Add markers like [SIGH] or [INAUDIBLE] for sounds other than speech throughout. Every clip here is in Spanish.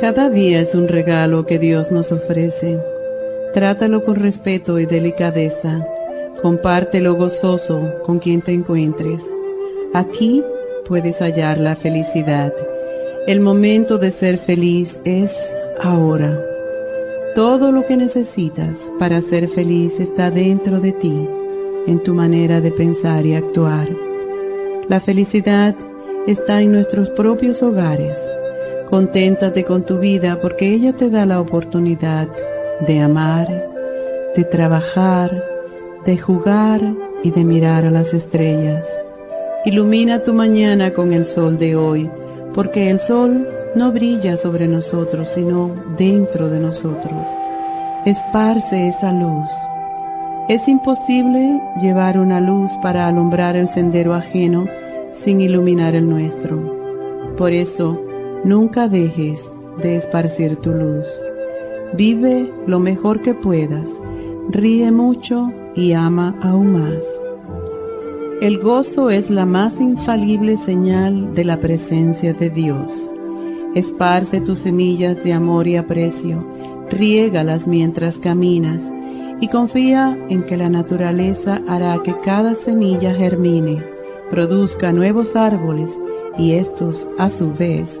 Cada día es un regalo que Dios nos ofrece. Trátalo con respeto y delicadeza. Compártelo gozoso con quien te encuentres. Aquí puedes hallar la felicidad. El momento de ser feliz es ahora. Todo lo que necesitas para ser feliz está dentro de ti, en tu manera de pensar y actuar. La felicidad está en nuestros propios hogares. Conténtate con tu vida porque ella te da la oportunidad de amar, de trabajar, de jugar y de mirar a las estrellas. Ilumina tu mañana con el sol de hoy, porque el sol no brilla sobre nosotros, sino dentro de nosotros. Esparce esa luz. Es imposible llevar una luz para alumbrar el sendero ajeno sin iluminar el nuestro. Por eso, nunca dejes de esparcir tu luz. Vive lo mejor que puedas, ríe mucho y ama aún más. El gozo es la más infalible señal de la presencia de Dios. Esparce tus semillas de amor y aprecio, riégalas mientras caminas y confía en que la naturaleza hará que cada semilla germine, produzca nuevos árboles y estos, a su vez,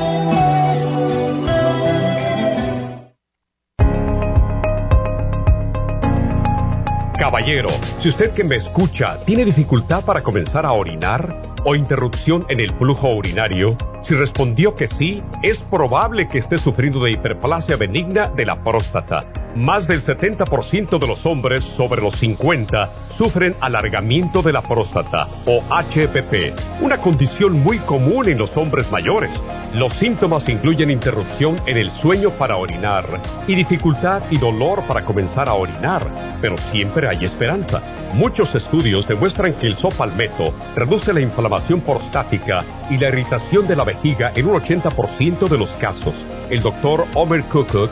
Caballero, si usted que me escucha tiene dificultad para comenzar a orinar o interrupción en el flujo urinario, si respondió que sí, es probable que esté sufriendo de hiperplasia benigna de la próstata. Más del 70% de los hombres sobre los 50 sufren alargamiento de la próstata o HPP, una condición muy común en los hombres mayores. Los síntomas incluyen interrupción en el sueño para orinar y dificultad y dolor para comenzar a orinar, pero siempre hay esperanza. Muchos estudios demuestran que el sopalmeto reduce la inflamación prostática y la irritación de la vejiga en un 80% de los casos. El doctor Omer Kukuk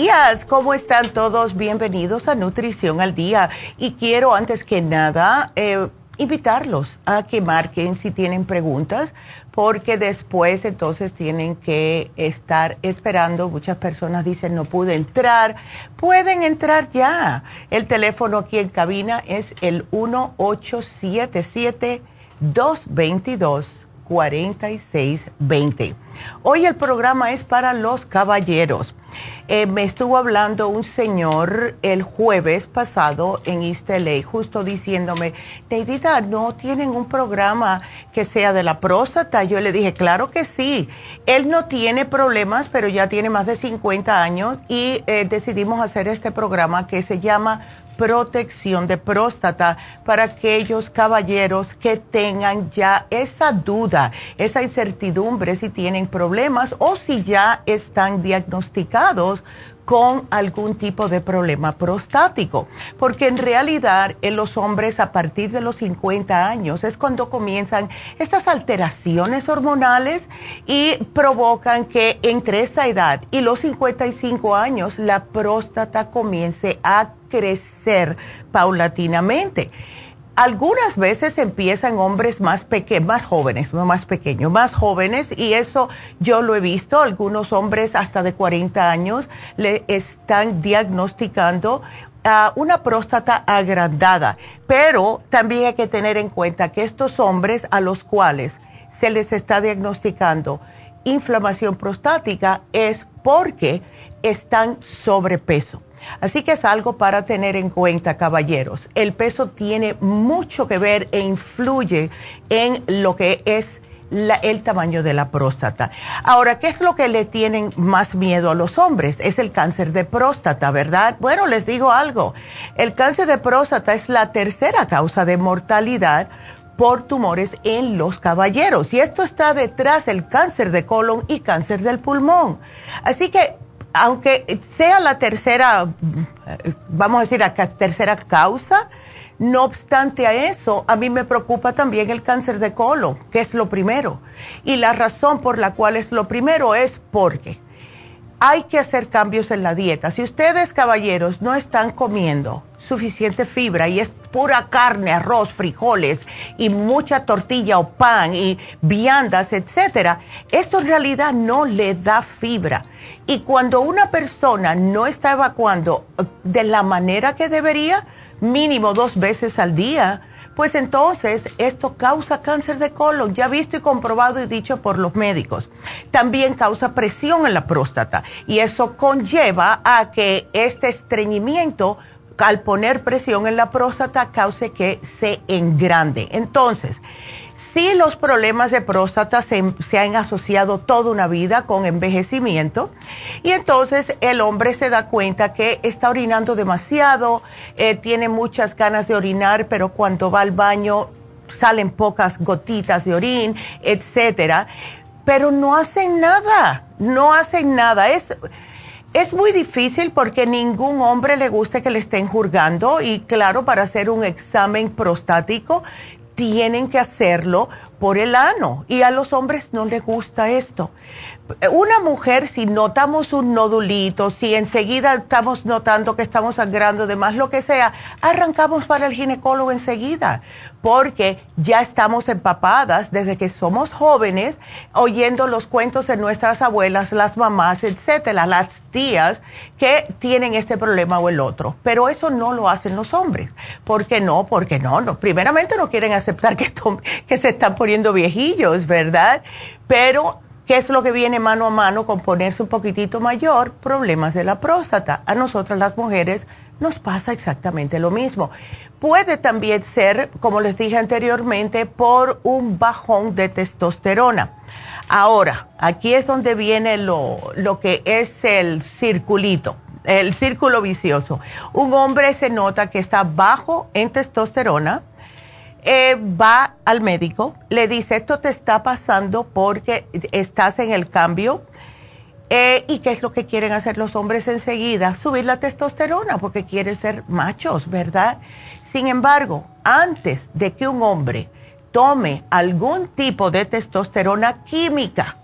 Días, ¿cómo están todos? Bienvenidos a Nutrición al Día. Y quiero antes que nada eh, invitarlos a que marquen si tienen preguntas, porque después entonces tienen que estar esperando. Muchas personas dicen no pude entrar. Pueden entrar ya. El teléfono aquí en cabina es el 1877 222 4620. Hoy el programa es para los caballeros. Eh, me estuvo hablando un señor el jueves pasado en East LA, justo diciéndome, Neidita, ¿no tienen un programa que sea de la próstata? Yo le dije, claro que sí. Él no tiene problemas, pero ya tiene más de 50 años y eh, decidimos hacer este programa que se llama protección de próstata para aquellos caballeros que tengan ya esa duda, esa incertidumbre si tienen problemas o si ya están diagnosticados con algún tipo de problema prostático, porque en realidad en los hombres a partir de los 50 años es cuando comienzan estas alteraciones hormonales y provocan que entre esa edad y los 55 años la próstata comience a crecer paulatinamente. Algunas veces empiezan hombres más pequeños, más jóvenes, no más pequeños, más jóvenes, y eso yo lo he visto, algunos hombres hasta de 40 años le están diagnosticando a una próstata agrandada, pero también hay que tener en cuenta que estos hombres a los cuales se les está diagnosticando inflamación prostática es porque están sobrepeso. Así que es algo para tener en cuenta, caballeros. El peso tiene mucho que ver e influye en lo que es el tamaño de la próstata. Ahora, ¿qué es lo que le tienen más miedo a los hombres? Es el cáncer de próstata, ¿verdad? Bueno, les digo algo. El cáncer de próstata es la tercera causa de mortalidad por tumores en los caballeros. Y esto está detrás del cáncer de colon y cáncer del pulmón. Así que aunque sea la tercera, vamos a decir, la tercera causa, no obstante a eso, a mí me preocupa también el cáncer de colon, que es lo primero. Y la razón por la cual es lo primero es porque hay que hacer cambios en la dieta. Si ustedes, caballeros, no están comiendo suficiente fibra y es pura carne, arroz, frijoles y mucha tortilla o pan y viandas, etcétera, esto en realidad no le da fibra. Y cuando una persona no está evacuando eh, de la manera que debería, mínimo dos veces al día, pues entonces esto causa cáncer de colon, ya visto y comprobado y dicho por los médicos. También causa presión en la próstata y eso conlleva a que este estreñimiento al poner presión en la próstata cause que se engrande. Entonces, si los problemas de próstata se, han asociado toda una vida con envejecimiento y entonces el hombre se da cuenta que está orinando demasiado, eh, tiene muchas ganas de orinar, pero cuando va al baño salen pocas gotitas de orín, etcétera, pero no hacen nada, no hacen nada. Es, es muy difícil porque ningún hombre le gusta que le estén juzgando y claro, para hacer un examen prostático tienen que hacerlo por el ano y a los hombres no les gusta esto. Una mujer, si notamos un nodulito, si enseguida estamos notando que estamos sangrando de más, lo que sea, arrancamos para el ginecólogo enseguida, porque ya estamos empapadas desde que somos jóvenes, oyendo los cuentos de nuestras abuelas, las mamás, etcétera, las tías que tienen este problema o el otro. Pero eso no lo hacen los hombres. ¿Por qué no? Porque no, no. primeramente no quieren aceptar que, que se están poniendo viejillos, ¿verdad? Pero ¿Qué es lo que viene mano a mano con ponerse un poquitito mayor? Problemas de la próstata. A nosotras las mujeres nos pasa exactamente lo mismo. Puede también ser, como les dije anteriormente, por un bajón de testosterona. Ahora, aquí es donde viene lo, lo que es el circulito, el círculo vicioso. Un hombre se nota que está bajo en testosterona, eh, va al médico, le dice, esto te está pasando porque estás en el cambio. Eh, ¿Y qué es lo que quieren hacer los hombres enseguida? Subir la testosterona porque quieren ser machos, ¿verdad? Sin embargo, antes de que un hombre tome algún tipo de testosterona química,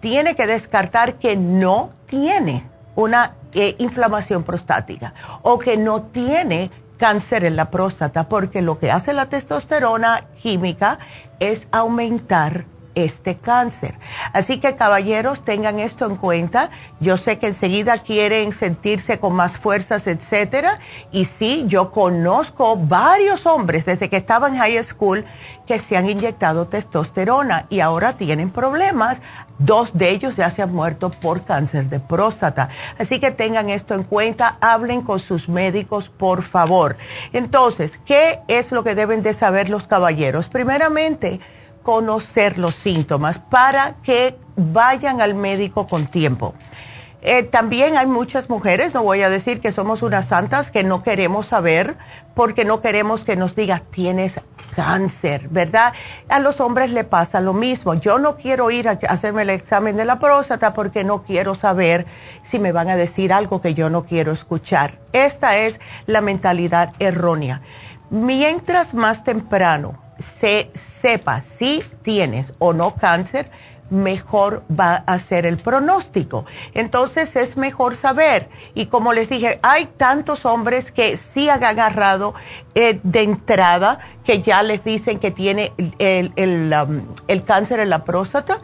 tiene que descartar que no tiene una eh, inflamación prostática o que no tiene cáncer en la próstata, porque lo que hace la testosterona química es aumentar este cáncer. Así que caballeros, tengan esto en cuenta. Yo sé que enseguida quieren sentirse con más fuerzas, etcétera. Y sí, yo conozco varios hombres desde que estaban en high school que se han inyectado testosterona y ahora tienen problemas. Dos de ellos ya se han muerto por cáncer de próstata. Así que tengan esto en cuenta, hablen con sus médicos, por favor. Entonces, ¿qué es lo que deben de saber los caballeros? Primeramente, conocer los síntomas para que vayan al médico con tiempo. Eh, también hay muchas mujeres, no voy a decir que somos unas santas, que no queremos saber porque no queremos que nos diga tienes cáncer, ¿verdad? A los hombres le pasa lo mismo. Yo no quiero ir a hacerme el examen de la próstata porque no quiero saber si me van a decir algo que yo no quiero escuchar. Esta es la mentalidad errónea. Mientras más temprano se sepa si tienes o no cáncer, mejor va a ser el pronóstico. Entonces es mejor saber. Y como les dije, hay tantos hombres que sí han agarrado eh, de entrada, que ya les dicen que tiene el, el, um, el cáncer en la próstata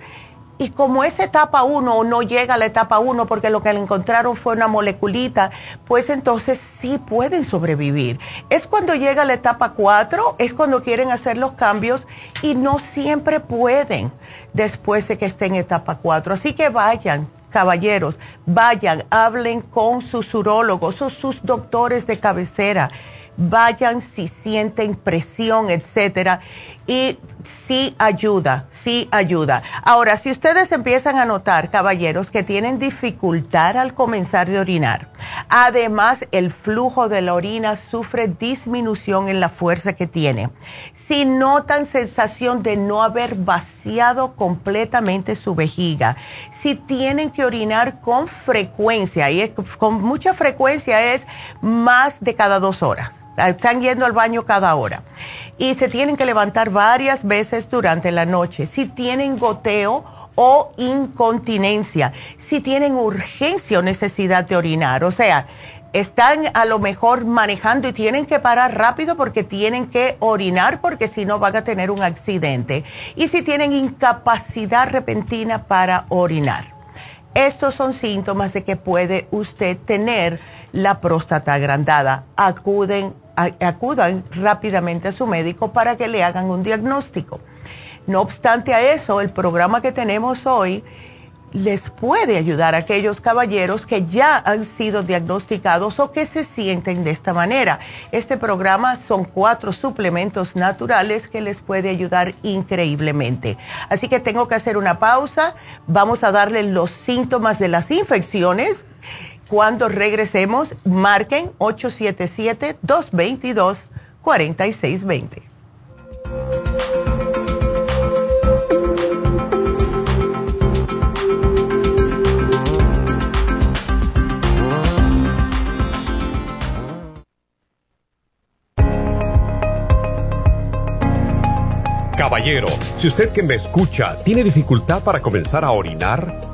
y como es etapa 1 no llega a la etapa 1 porque lo que le encontraron fue una moleculita, pues entonces sí pueden sobrevivir. Es cuando llega a la etapa 4, es cuando quieren hacer los cambios y no siempre pueden después de que estén en etapa 4. Así que vayan, caballeros, vayan, hablen con sus urólogos o sus doctores de cabecera. Vayan si sienten presión, etcétera y sí ayuda, sí ayuda. Ahora, si ustedes empiezan a notar, caballeros, que tienen dificultad al comenzar de orinar, además el flujo de la orina sufre disminución en la fuerza que tiene. Si notan sensación de no haber vaciado completamente su vejiga, si tienen que orinar con frecuencia, y con mucha frecuencia es más de cada dos horas, están yendo al baño cada hora y se tienen que levantar varias veces durante la noche. Si tienen goteo o incontinencia, si tienen urgencia o necesidad de orinar, o sea, están a lo mejor manejando y tienen que parar rápido porque tienen que orinar porque si no van a tener un accidente. Y si tienen incapacidad repentina para orinar. Estos son síntomas de que puede usted tener la próstata agrandada. Acuden acudan rápidamente a su médico para que le hagan un diagnóstico. No obstante a eso, el programa que tenemos hoy les puede ayudar a aquellos caballeros que ya han sido diagnosticados o que se sienten de esta manera. Este programa son cuatro suplementos naturales que les puede ayudar increíblemente. Así que tengo que hacer una pausa. Vamos a darle los síntomas de las infecciones cuando regresemos, marquen 877-222-4620. Caballero, si usted que me escucha tiene dificultad para comenzar a orinar,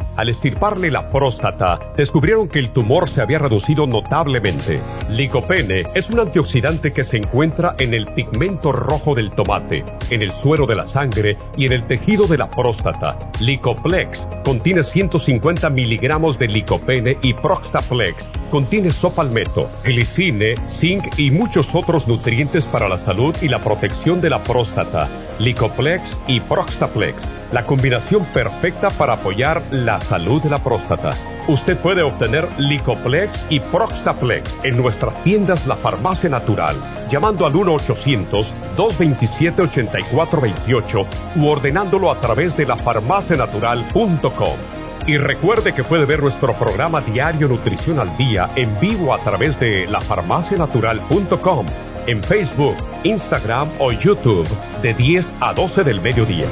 Al estirparle la próstata, descubrieron que el tumor se había reducido notablemente. Licopene es un antioxidante que se encuentra en el pigmento rojo del tomate, en el suero de la sangre y en el tejido de la próstata. Licoplex contiene 150 miligramos de licopene y Proxtaplex contiene sopalmeto, glicine, zinc y muchos otros nutrientes para la salud y la protección de la próstata. Licoplex y Proxtaplex, la combinación perfecta para apoyar la salud de la próstata. Usted puede obtener Licoplex y Proxtaplex en nuestras tiendas La Farmacia Natural, llamando al 1-800-227-8428 u ordenándolo a través de lafarmacianatural.com. Y recuerde que puede ver nuestro programa diario Nutrición al Día en vivo a través de lafarmacianatural.com, en Facebook, Instagram o YouTube de 10 a 12 del mediodía.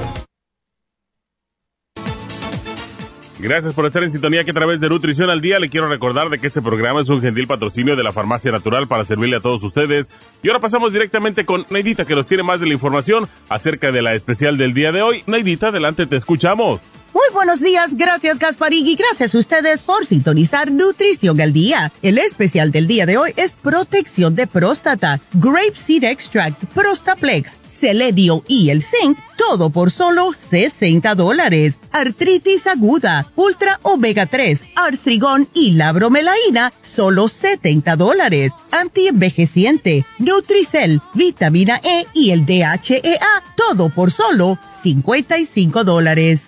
Gracias por estar en sintonía que a través de Nutrición al Día le quiero recordar de que este programa es un gentil patrocinio de la Farmacia Natural para servirle a todos ustedes. Y ahora pasamos directamente con Neidita que nos tiene más de la información acerca de la especial del día de hoy. Neidita, adelante, te escuchamos. Muy buenos días, gracias Gasparín y gracias a ustedes por sintonizar Nutrición al Día. El especial del día de hoy es protección de próstata, Grape Seed Extract, Prostaplex, Selenio y el Zinc, todo por solo 60 dólares. Artritis aguda, Ultra Omega 3, Artrigón y la bromelaína, solo 70 dólares. Antienvejeciente, Nutricel, vitamina E y el DHEA, todo por solo 55 dólares.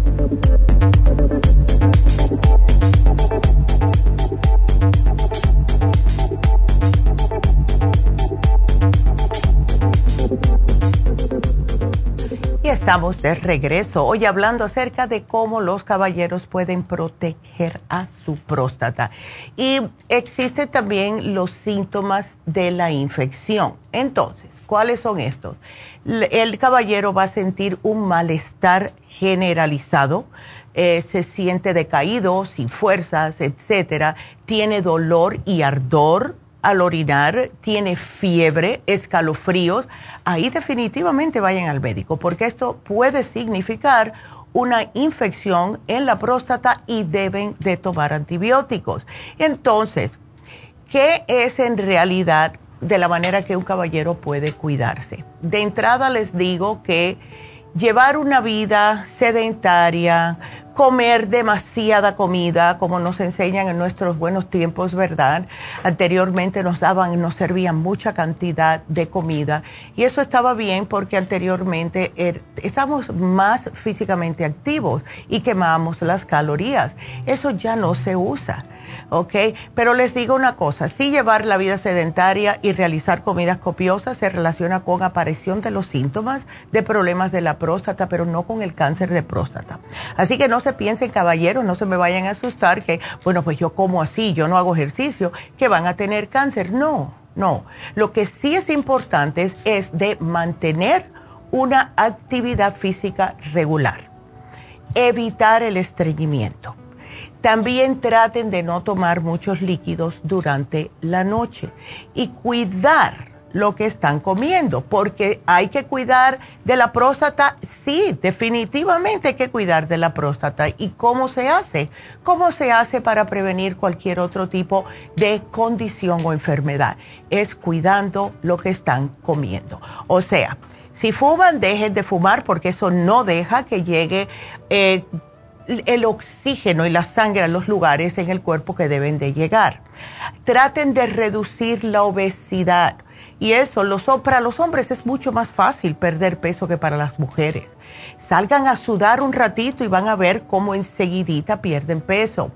Estamos de regreso, hoy hablando acerca de cómo los caballeros pueden proteger a su próstata. Y existen también los síntomas de la infección. Entonces, ¿cuáles son estos? El caballero va a sentir un malestar generalizado, eh, se siente decaído, sin fuerzas, etcétera, tiene dolor y ardor al orinar, tiene fiebre, escalofríos, ahí definitivamente vayan al médico, porque esto puede significar una infección en la próstata y deben de tomar antibióticos. Entonces, ¿qué es en realidad de la manera que un caballero puede cuidarse? De entrada les digo que llevar una vida sedentaria, comer demasiada comida, como nos enseñan en nuestros buenos tiempos, ¿verdad? Anteriormente nos daban, nos servían mucha cantidad de comida y eso estaba bien porque anteriormente er, estábamos más físicamente activos y quemábamos las calorías. Eso ya no se usa. ¿Ok? Pero les digo una cosa, sí llevar la vida sedentaria y realizar comidas copiosas se relaciona con aparición de los síntomas de problemas de la próstata, pero no con el cáncer de próstata. Así que no se piensen, caballeros, no se me vayan a asustar que, bueno, pues yo como así, yo no hago ejercicio, que van a tener cáncer. No, no. Lo que sí es importante es, es de mantener una actividad física regular, evitar el estreñimiento también traten de no tomar muchos líquidos durante la noche y cuidar lo que están comiendo, porque hay que cuidar de la próstata, sí, definitivamente hay que cuidar de la próstata. ¿Y cómo se hace? ¿Cómo se hace para prevenir cualquier otro tipo de condición o enfermedad? Es cuidando lo que están comiendo. O sea, si fuman, dejen de fumar porque eso no deja que llegue eh, el oxígeno y la sangre a los lugares en el cuerpo que deben de llegar. Traten de reducir la obesidad. Y eso, los, para los hombres es mucho más fácil perder peso que para las mujeres. Salgan a sudar un ratito y van a ver cómo enseguidita pierden peso.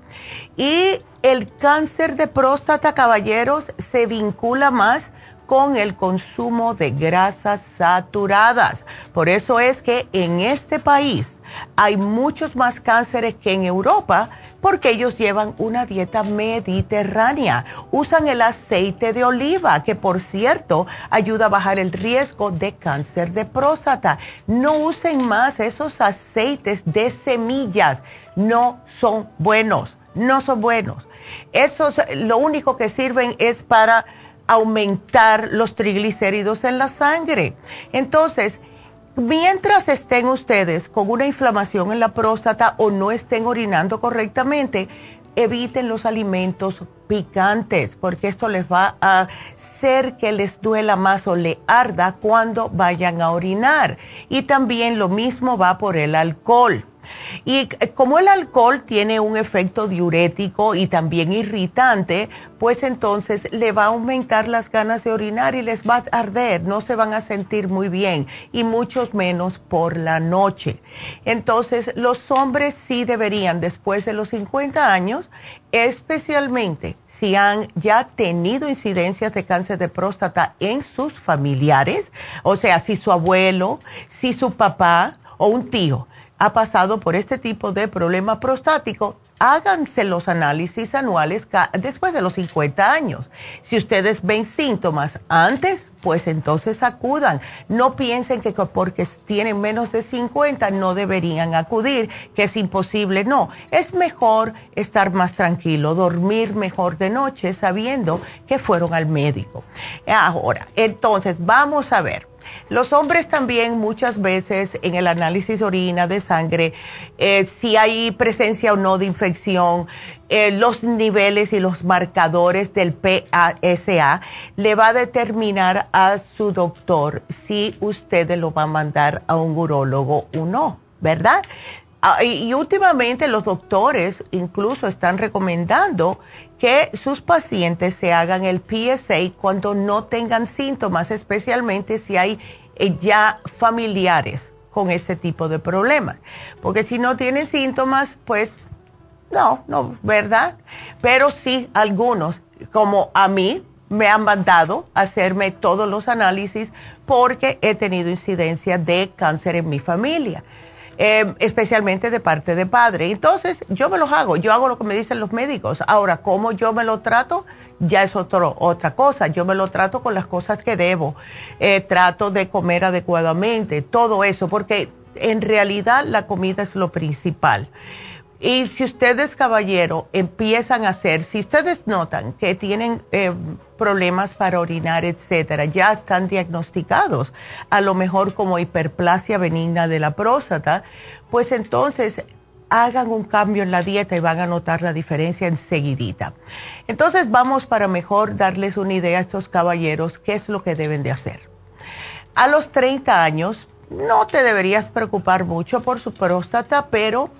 Y el cáncer de próstata, caballeros, se vincula más con el consumo de grasas saturadas. Por eso es que en este país hay muchos más cánceres que en Europa porque ellos llevan una dieta mediterránea. Usan el aceite de oliva, que por cierto ayuda a bajar el riesgo de cáncer de próstata. No usen más esos aceites de semillas. No son buenos, no son buenos. Esos lo único que sirven es para aumentar los triglicéridos en la sangre. Entonces, mientras estén ustedes con una inflamación en la próstata o no estén orinando correctamente, eviten los alimentos picantes porque esto les va a hacer que les duela más o le arda cuando vayan a orinar. Y también lo mismo va por el alcohol. Y como el alcohol tiene un efecto diurético y también irritante, pues entonces le va a aumentar las ganas de orinar y les va a arder, no se van a sentir muy bien y muchos menos por la noche. Entonces los hombres sí deberían después de los 50 años, especialmente si han ya tenido incidencias de cáncer de próstata en sus familiares, o sea, si su abuelo, si su papá o un tío, ha pasado por este tipo de problema prostático, háganse los análisis anuales después de los 50 años. Si ustedes ven síntomas antes, pues entonces acudan. No piensen que porque tienen menos de 50 no deberían acudir, que es imposible. No, es mejor estar más tranquilo, dormir mejor de noche sabiendo que fueron al médico. Ahora, entonces vamos a ver. Los hombres también muchas veces en el análisis de orina, de sangre, eh, si hay presencia o no de infección, eh, los niveles y los marcadores del PASA le va a determinar a su doctor si usted lo va a mandar a un urólogo o no, ¿verdad? Ah, y, últimamente los doctores incluso están recomendando que sus pacientes se hagan el PSA cuando no tengan síntomas, especialmente si hay eh, ya familiares con este tipo de problemas. Porque si no tienen síntomas, pues no, no, ¿verdad? Pero sí algunos, como a mí, me han mandado a hacerme todos los análisis porque he tenido incidencia de cáncer en mi familia. Em, especialmente de parte de padre. Entonces, yo me los hago, yo hago lo que me dicen los médicos. Ahora, ¿cómo yo me lo trato? Ya es otro, otra cosa. Yo me lo trato con las cosas que debo. Eh, trato de comer adecuadamente, todo eso, porque en realidad la comida es lo principal. Y si ustedes, caballero, empiezan a hacer, si ustedes notan que tienen eh, problemas para orinar, etcétera, ya están diagnosticados, a lo mejor como hiperplasia benigna de la próstata, pues entonces hagan un cambio en la dieta y van a notar la diferencia enseguidita. Entonces vamos para mejor darles una idea a estos caballeros qué es lo que deben de hacer. A los 30 años no te deberías preocupar mucho por su próstata, pero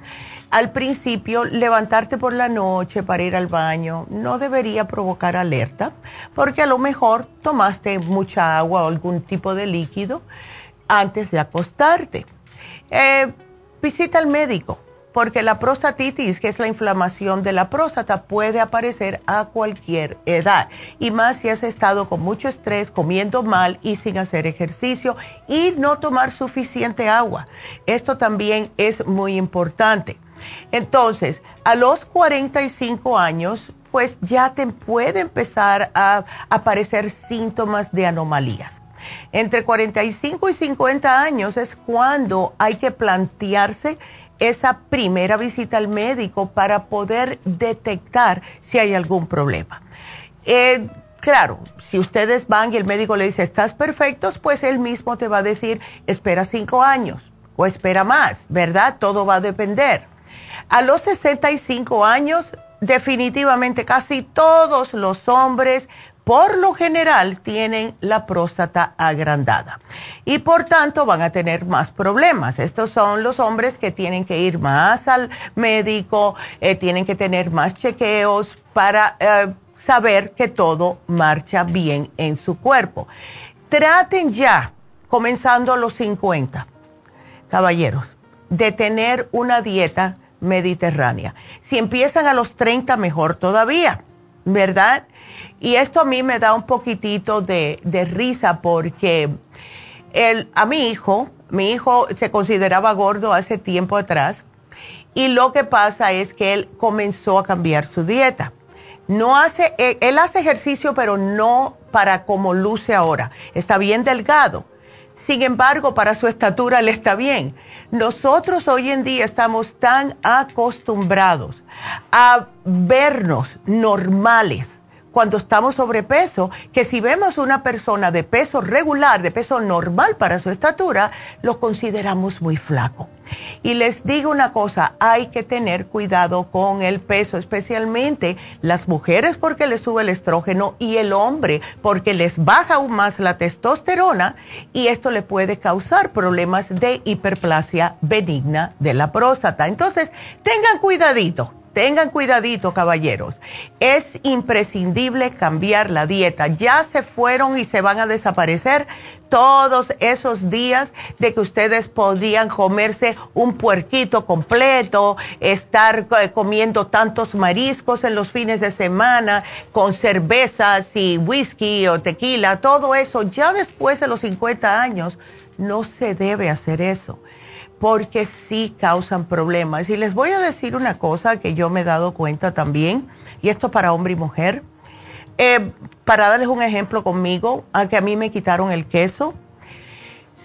al principio, levantarte por la noche para ir al baño no debería provocar alerta, porque a lo mejor tomaste mucha agua o algún tipo de líquido antes de acostarte. Eh, visita al médico, porque la prostatitis, que es la inflamación de la próstata, puede aparecer a cualquier edad. Y más si has estado con mucho estrés, comiendo mal y sin hacer ejercicio y no tomar suficiente agua. Esto también es muy importante. Entonces, a los 45 años, pues ya te puede empezar a aparecer síntomas de anomalías. Entre 45 y 50 años es cuando hay que plantearse esa primera visita al médico para poder detectar si hay algún problema. Eh, claro, si ustedes van y el médico le dice, estás perfectos, pues él mismo te va a decir, espera cinco años o espera más, ¿verdad? Todo va a depender. A los 65 años, definitivamente casi todos los hombres por lo general tienen la próstata agrandada y por tanto van a tener más problemas. Estos son los hombres que tienen que ir más al médico, eh, tienen que tener más chequeos para eh, saber que todo marcha bien en su cuerpo. Traten ya, comenzando a los 50, caballeros, de tener una dieta mediterránea. Si empiezan a los 30, mejor todavía, ¿verdad? Y esto a mí me da un poquitito de, risa porque el, a mi hijo, mi hijo se consideraba gordo hace tiempo atrás y lo que pasa es que él comenzó a cambiar su dieta. No hace, él, él hace ejercicio, pero no para como luce ahora. Está bien delgado sin embargo, para su estatura le está bien. Nosotros hoy en día estamos tan acostumbrados a vernos normales cuando estamos sobrepeso, que si vemos una persona de peso regular, de peso normal para su estatura, lo consideramos muy flaco. Y les digo una cosa, hay que tener cuidado con el peso, especialmente las mujeres porque les sube el estrógeno y el hombre porque les baja aún más la testosterona y esto le puede causar problemas de hiperplasia benigna de la próstata. Entonces, tengan cuidadito tengan cuidadito, caballeros. Es imprescindible cambiar la dieta. Ya se fueron y se van a desaparecer todos esos días de que ustedes podían comerse un puerquito completo, estar eh, comiendo tantos mariscos en los fines de semana, con cervezas y whisky o tequila, todo eso. Ya después de los 50 años, no se debe hacer eso porque sí causan problemas. Y les voy a decir una cosa que yo me he dado cuenta también, y esto para hombre y mujer. Eh, para darles un ejemplo conmigo, a que a mí me quitaron el queso.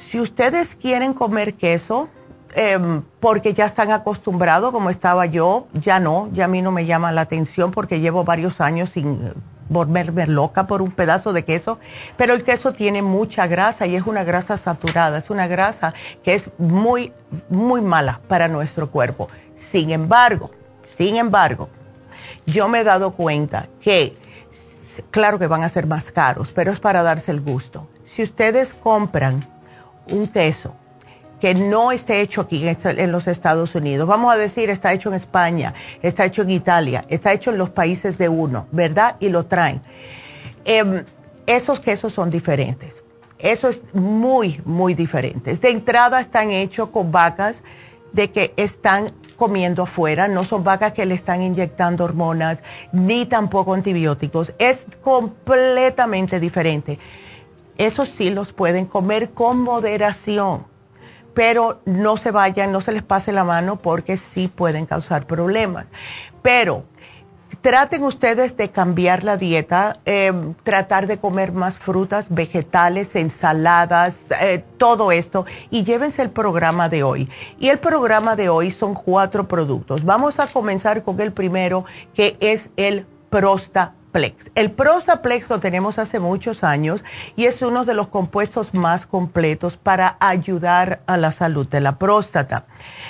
Si ustedes quieren comer queso, em, porque ya están acostumbrados, como estaba yo, ya no, ya a mí no me llama la atención porque llevo varios años sin volverme loca por un pedazo de queso, pero el queso tiene mucha grasa y es una grasa saturada, es una grasa que es muy, muy mala para nuestro cuerpo. Sin embargo, sin embargo, yo me he dado cuenta que, claro que van a ser más caros, pero es para darse el gusto. Si ustedes compran un queso que no esté hecho aquí en los Estados Unidos. Vamos a decir, está hecho en España, está hecho en Italia, está hecho en los países de uno, ¿verdad? Y lo traen. Em, esos quesos son diferentes. Eso es muy, muy diferente. De entrada están hechos con vacas de que están comiendo afuera, no son vacas que le están inyectando hormonas ni tampoco antibióticos. Es completamente diferente. Esos sí los pueden comer con moderación pero no se vayan, no se les pase la mano porque sí pueden causar problemas. Pero traten ustedes de cambiar la dieta, em, tratar de comer más frutas, vegetales, ensaladas, eh, todo esto y llévense el programa de hoy. Y el programa de hoy son cuatro productos. Vamos a comenzar con el primero que es el Prosta el Prostaplex lo tenemos hace muchos años y es uno de los compuestos más completos para ayudar a la salud de la próstata.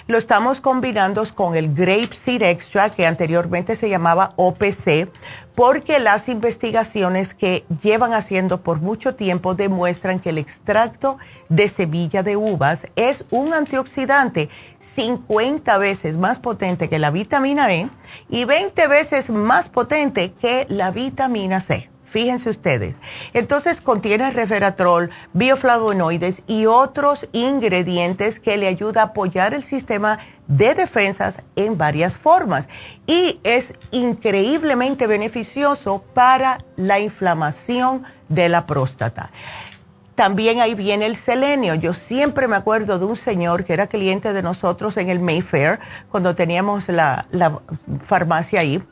Lo estamos combinando con el Grape Seed Extra, que anteriormente se llamaba OPC, porque las investigaciones que llevan haciendo por mucho tiempo demuestran que el extracto de semilla de uvas es un antioxidante 50 veces más potente que la vitamina E y 20 veces más potente que la vitamina C. Fíjense ustedes. Entonces contiene resveratrol, bioflavonoides y otros ingredientes que le ayuda a apoyar el sistema de defensas en varias formas. Y es increíblemente beneficioso para la inflamación de la próstata. También ahí viene el selenio. Yo siempre me acuerdo de un señor que era cliente de nosotros en el Mayfair, cuando teníamos la, farmacia ahí.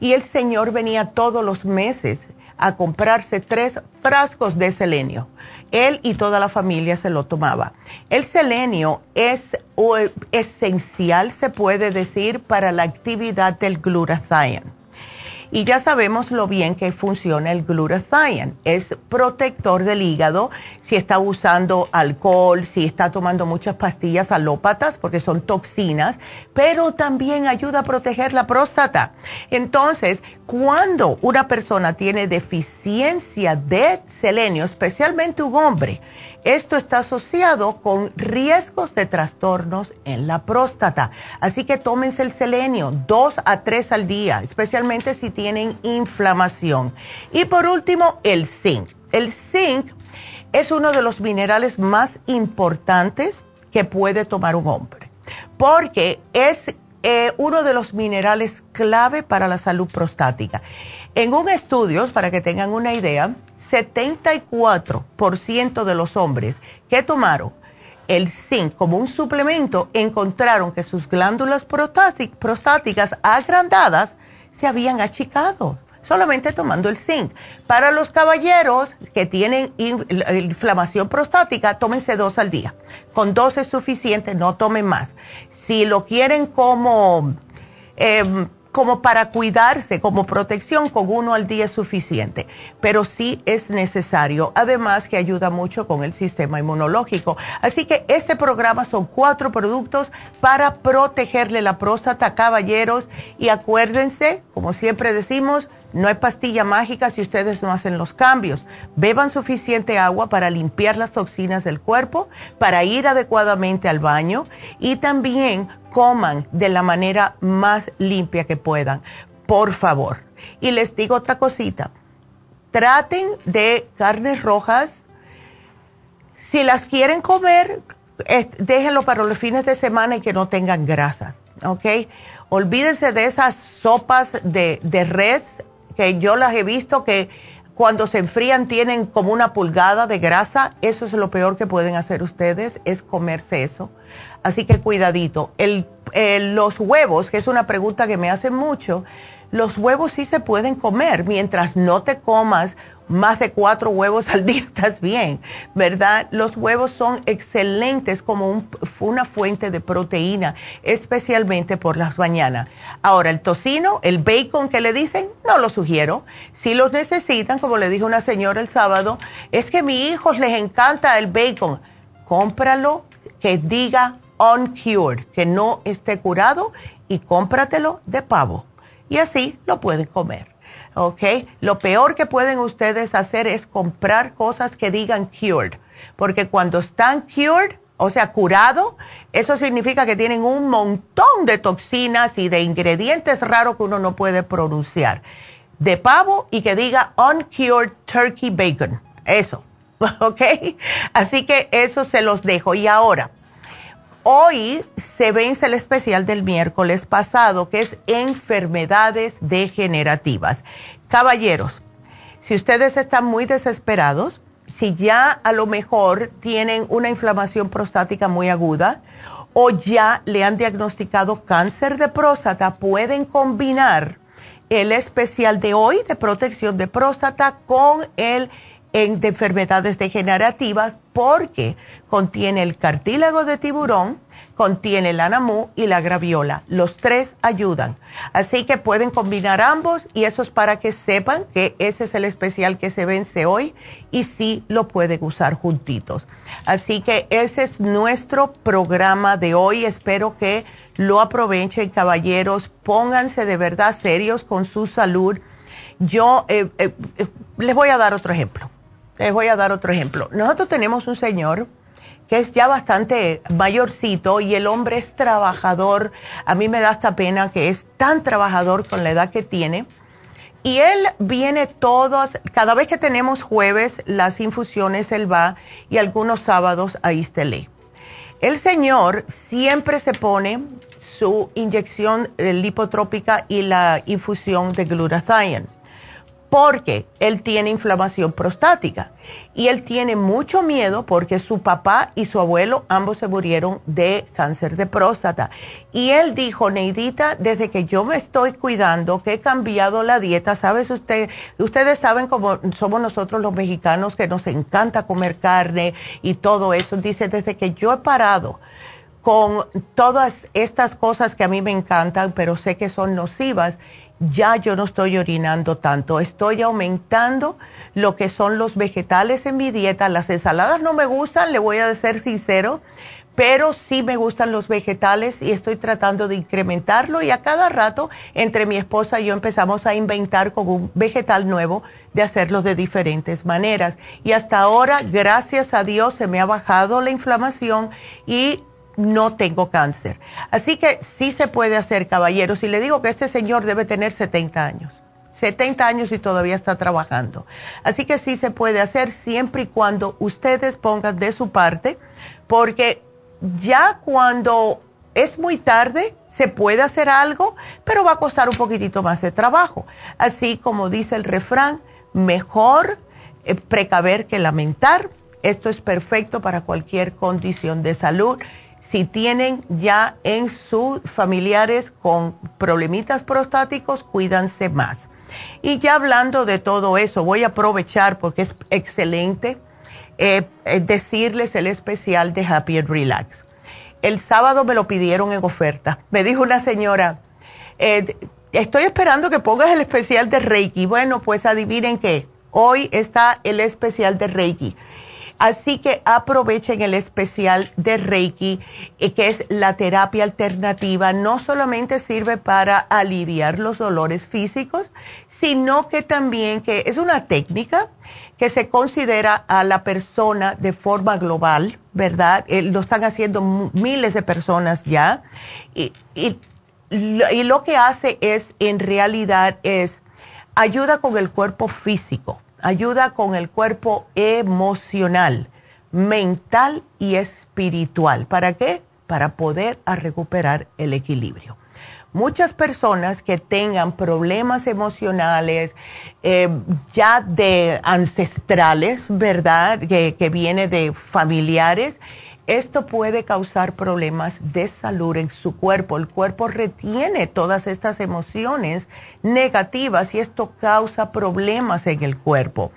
Y el señor venía todos los meses a comprarse tres frascos de selenio. Él y toda la familia se lo tomaba. El selenio es esencial, se puede decir, para la actividad del glutathione y ya sabemos lo bien que funciona el glutathione. Es protector del hígado si está usando alcohol, si está tomando muchas pastillas alópatas porque son toxinas, pero también ayuda a proteger la próstata. Entonces, cuando una persona tiene deficiencia de selenio, especialmente un hombre, esto está asociado con riesgos de trastornos en la próstata. Así que tómense el selenio dos a tres al día, especialmente si tienen inflamación. Y por último, el zinc. El zinc es uno de los minerales más importantes que puede tomar un hombre, porque es eh, uno de los minerales clave para la salud prostática. En un estudio, para que tengan una idea, 74% de los hombres que tomaron el zinc como un suplemento encontraron que sus glándulas prostáticas agrandadas se habían achicado solamente tomando el zinc. Para los caballeros que tienen inflamación prostática, tómense dos al día. Con dos es suficiente, no tomen más. Si lo quieren como em, como para cuidarse, como protección, con uno al día es suficiente, pero sí es necesario, además que ayuda mucho con el sistema inmunológico. Así que este programa son cuatro productos para protegerle la próstata, caballeros, y acuérdense, como siempre decimos, no hay pastilla mágica si ustedes no hacen los cambios. Beban suficiente agua para limpiar las toxinas del cuerpo, para ir adecuadamente al baño y también coman de la manera más limpia que puedan, por favor. Y les digo otra cosita, traten de carnes rojas, si las quieren comer, déjenlo para los fines de semana y que no tengan grasas, ¿ok? Olvídense de esas sopas de, de res, que yo las he visto que cuando se enfrían tienen como una pulgada de grasa. Eso es lo peor que pueden hacer ustedes, es comerse eso. Así que cuidadito. El, los huevos, que es una pregunta que me hacen mucho, los huevos sí se pueden comer mientras no te comas más de cuatro huevos al día, [LAUGHS] estás bien, ¿verdad? Los huevos son excelentes como una fuente de proteína, especialmente por las mañanas. Ahora, el tocino, el bacon que le dicen, no lo sugiero. Si los necesitan, como le dijo una señora el sábado, es que a mis hijos les encanta el bacon. Cómpralo que diga uncured, que no esté curado, y cómpratelo de pavo. Y así lo pueden comer. ¿Ok? Lo peor que pueden ustedes hacer es comprar cosas que digan cured, porque cuando están cured, o sea, curado, eso significa que tienen un montón de toxinas y de ingredientes raros que uno no puede pronunciar. De pavo y que diga uncured turkey bacon. Eso, [LAUGHS] ¿ok? Así que eso se los dejo. Y ahora, Hoy se vence el especial del miércoles pasado, que es enfermedades degenerativas. Caballeros, si ustedes están muy desesperados, si ya a lo mejor tienen una inflamación prostática muy aguda o ya le han diagnosticado cáncer de próstata, pueden combinar el especial de hoy de protección de próstata con el en, de enfermedades degenerativas porque contiene el cartílago de tiburón, contiene el anamú y la graviola. Los tres ayudan. Así que pueden combinar ambos y eso es para que sepan que ese es el especial que se vence hoy y sí lo pueden usar juntitos. Así que ese es nuestro programa de hoy. Espero que lo aprovechen, caballeros. Pónganse de verdad serios con su salud. Yo eh, eh, eh, les voy a dar otro ejemplo les voy a dar otro ejemplo. Nosotros tenemos un señor que es ya bastante mayorcito y el hombre es trabajador. A mí me da esta pena que es tan trabajador con la edad que tiene. Y él viene todos, cada vez que tenemos jueves, las infusiones, él va y algunos sábados a Istelé. El señor siempre se pone su inyección lipotrópica y la infusión de glutathione porque él tiene inflamación prostática y él tiene mucho miedo porque su papá y su abuelo ambos se murieron de cáncer de próstata. Y él dijo, Neidita, desde que yo me estoy cuidando, que he cambiado la dieta, ¿sabes usted? Ustedes saben cómo somos nosotros los mexicanos que nos encanta comer carne y todo eso. Dice, desde que yo he parado con todas estas cosas que a mí me encantan, pero sé que son nocivas, ya yo no estoy orinando tanto, estoy aumentando lo que son los vegetales en mi dieta. Las ensaladas no me gustan, le voy a ser sincero, pero sí me gustan los vegetales y estoy tratando de incrementarlo y a cada rato entre mi esposa y yo empezamos a inventar con un vegetal nuevo de hacerlo de diferentes maneras. Y hasta ahora, gracias a Dios, se me ha bajado la inflamación y no tengo cáncer. Así que sí se puede hacer, caballeros. Y le digo que este señor debe tener 70 años. 70 años y todavía está trabajando. Así que sí se puede hacer siempre y cuando ustedes pongan de su parte, porque ya cuando es muy tarde, se puede hacer algo, pero va a costar un poquitito más de trabajo. Así como dice el refrán, mejor eh, precaver que lamentar. Esto es perfecto para cualquier condición de salud si tienen ya en sus familiares con problemitas prostáticos, cuídanse más. Y ya hablando de todo eso, voy a aprovechar porque es excelente eh, eh, decirles el especial de Happy and Relax. El sábado me lo pidieron en oferta. Me dijo una señora, estoy esperando que pongas el especial de Reiki. Bueno, pues adivinen qué. Hoy está el especial de Reiki. Así que aprovechen el especial de Reiki, eh, que es la terapia alternativa. No solamente sirve para aliviar los dolores físicos, sino que también que es una técnica que se considera a la persona de forma global, ¿verdad? Eh, lo están haciendo miles de personas ya. Y, y, y lo que hace es, en realidad, es ayuda con el cuerpo físico ayuda con el cuerpo emocional, mental y espiritual. ¿Para qué? Para poder recuperar el equilibrio. Muchas personas que tengan problemas emocionales eh, ya de ancestrales, ¿verdad? Que, que viene de familiares, esto puede causar problemas de salud en su cuerpo. El cuerpo retiene todas estas emociones negativas y esto causa problemas en el cuerpo.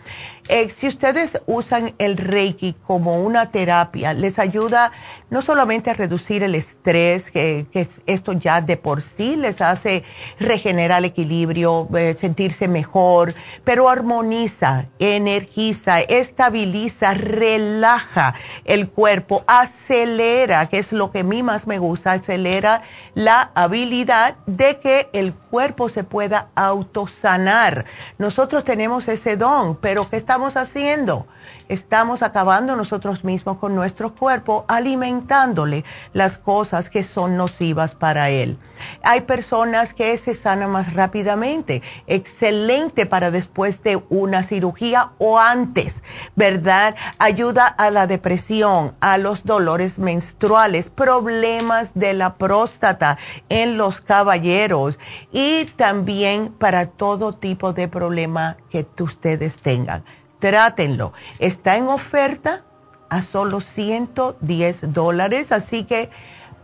Eh, si ustedes usan el Reiki como una terapia, les ayuda no solamente a reducir el estrés, que, esto ya de por sí les hace regenerar el equilibrio, eh, sentirse mejor, pero armoniza, energiza, estabiliza, relaja el cuerpo, acelera, que es lo que a mí más me gusta, acelera la habilidad de que el cuerpo se pueda autosanar. Nosotros tenemos ese don, pero ¿qué estamos haciendo? Estamos acabando nosotros mismos con nuestro cuerpo, alimentándole las cosas que son nocivas para él. Hay personas que se sanan más rápidamente, excelente para después de una cirugía o antes, ¿verdad? Ayuda a la depresión, a los dolores menstruales, problemas de la próstata en los caballeros y también para todo tipo de problema que ustedes tengan trátenlo. Está en oferta a solo 110 dólares, así que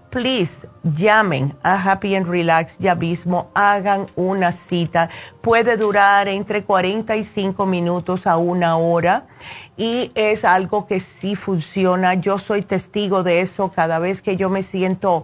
please llamen a Happy and Relax ya mismo, hagan una cita. Puede durar entre 45 minutos a una hora y es algo que sí funciona. Yo soy testigo de eso cada vez que yo me siento,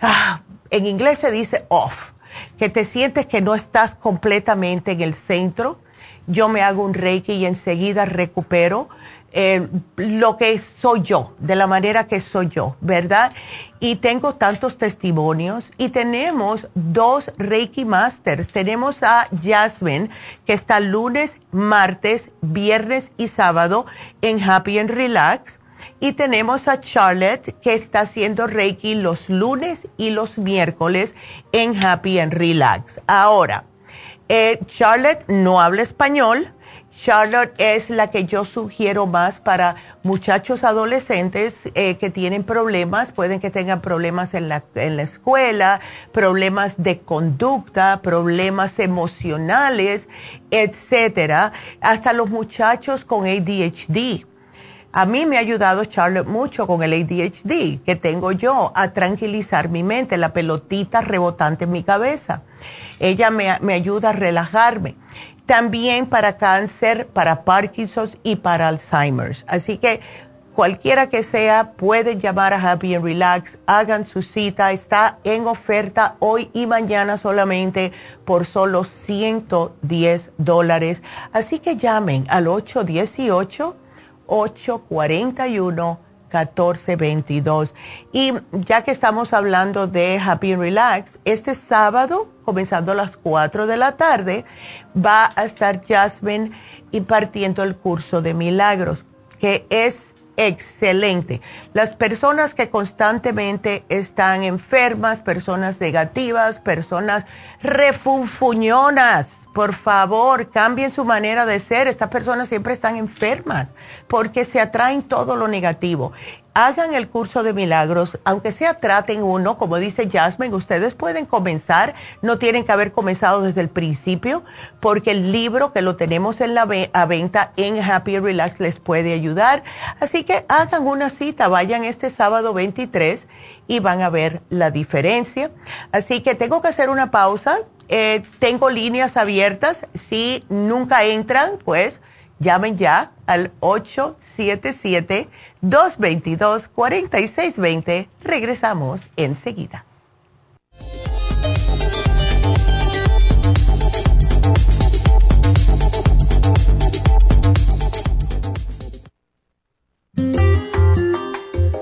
ah, en inglés se dice off, que te sientes que no estás completamente en el centro yo me hago un reiki y enseguida recupero eh, lo que soy yo, de la manera que soy yo, ¿verdad? Y tengo tantos testimonios y tenemos dos Reiki Masters. Tenemos a Jasmine, que está lunes, martes, viernes y sábado en Happy and Relax. Y tenemos a Charlotte, que está haciendo Reiki los lunes y los miércoles en Happy and Relax. Ahora, eh, Charlotte no habla español. Charlotte es la que yo sugiero más para muchachos adolescentes eh, que tienen problemas, pueden que tengan problemas en la, en la escuela, problemas de conducta, problemas emocionales, etcétera, hasta los muchachos con ADHD. A mí me ha ayudado Charlotte mucho con el ADHD que tengo yo a tranquilizar mi mente, la pelotita rebotante en mi cabeza. Ella me, ayuda a relajarme. También para cáncer, para Parkinson y para Alzheimer's. Así que cualquiera que sea, pueden llamar a Happy and Relax, hagan su cita, está en oferta hoy y mañana solamente por solo 110 dólares. Así que llamen al 818-841. 1422. Y ya que estamos hablando de Happy and Relax, este sábado, comenzando a las 4 de la tarde, va a estar Jasmine impartiendo el curso de milagros, que es excelente. Las personas que constantemente están enfermas, personas negativas, personas refunfuñonas, por favor, cambien su manera de ser. Estas personas siempre están enfermas porque se atraen todo lo negativo. Hagan el curso de milagros, aunque sea traten uno, como dice Jasmine, ustedes pueden comenzar, no tienen que haber comenzado desde el principio, porque el libro que lo tenemos en la venta en Happy Relax les puede ayudar. Así que hagan una cita, vayan este sábado 23 y van a ver la diferencia. Así que tengo que hacer una pausa eh, tengo líneas abiertas. Si nunca entran, pues llamen ya al 877-222-4620. Regresamos enseguida.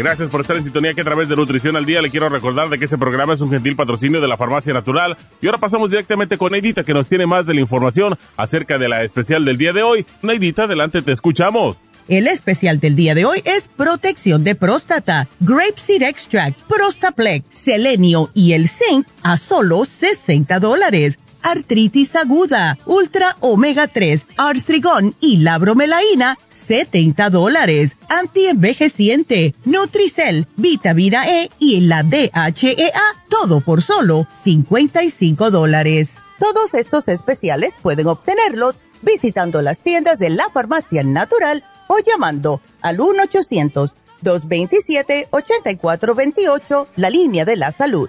Gracias por estar en sintonía que a través de Nutrición al Día le quiero recordar de que este programa es un gentil patrocinio de la Farmacia Natural. Y ahora pasamos directamente con Neidita que nos tiene más de la información acerca de la especial del día de hoy. Neidita, adelante, te escuchamos. El especial del día de hoy es protección de próstata, Grape Seed Extract, Prostaplex, Selenio y el Zinc a solo 60 dólares artritis aguda, ultra omega 3, arstrigón y la bromelaína, 70 dólares. Antienvejeciente, Nutricel, vitamina E y la DHEA, todo por solo 55 dólares. Todos estos especiales pueden obtenerlos visitando las tiendas de la farmacia natural o llamando al 1-800-227-8428, la línea de la salud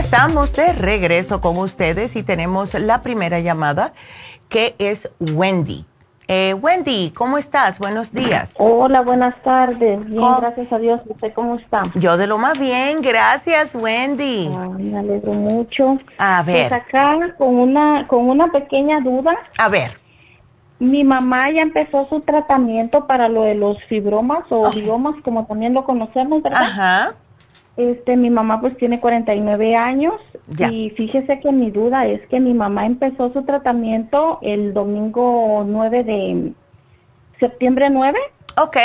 Estamos de regreso con ustedes y tenemos la primera llamada que es Wendy. Eh, Wendy, ¿cómo estás? Buenos días. Hola, buenas tardes. Bien, gracias a Dios. ¿Usted cómo está? Yo de lo más bien, gracias, Wendy. me alegro mucho. A ver. Pues acá con una, con una pequeña duda. A ver. Mi mamá ya empezó su tratamiento para lo de los fibromas o biomas, como también lo conocemos, ¿verdad? Ajá. Este, mi mamá pues tiene 49 años y fíjese que mi duda es que mi mamá empezó su tratamiento el domingo 9 de septiembre 9. Ok.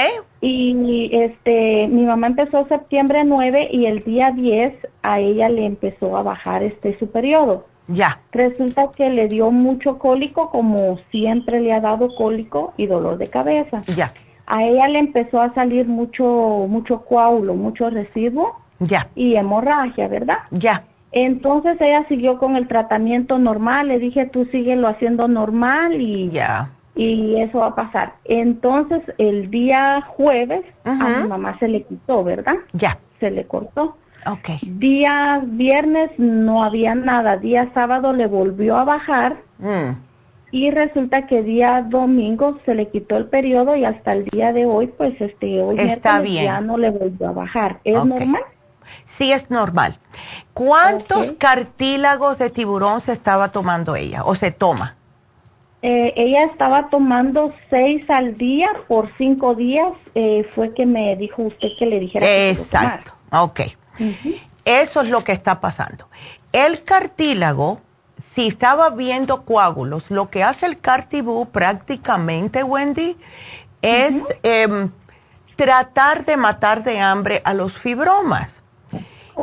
Y este, mi mamá empezó septiembre 9 y el día 10 a ella le empezó a bajar este su periodo. Ya. Resulta que le dio mucho cólico, como siempre le ha dado cólico y dolor de cabeza. Ya. A ella le empezó a salir mucho, mucho coágulo, mucho residuo ya. Y hemorragia, ¿verdad? Ya. Entonces ella siguió con el tratamiento normal, le dije, tú síguelo haciendo normal y ya. Y eso va a pasar. Entonces el día jueves a mi mamá se le quitó, ¿verdad? Ya. Se le cortó. Ok. Día viernes no había nada, día sábado le volvió a bajar. Mm. Y resulta que día domingo se le quitó el periodo y hasta el día de hoy, pues este, hoy Está bien. ya no le volvió a bajar. ¿Es normal? Sí, es normal. ¿Cuántos cartílagos de tiburón se estaba tomando ella o se toma? Eh, ella estaba tomando seis al día por cinco días. Eh, fue que me dijo usted que le dijera. Exacto. ok. Eso es lo que está pasando. El cartílago si estaba viendo coágulos, lo que hace el cartibú prácticamente, Wendy, es em, tratar de matar de hambre a los fibromas.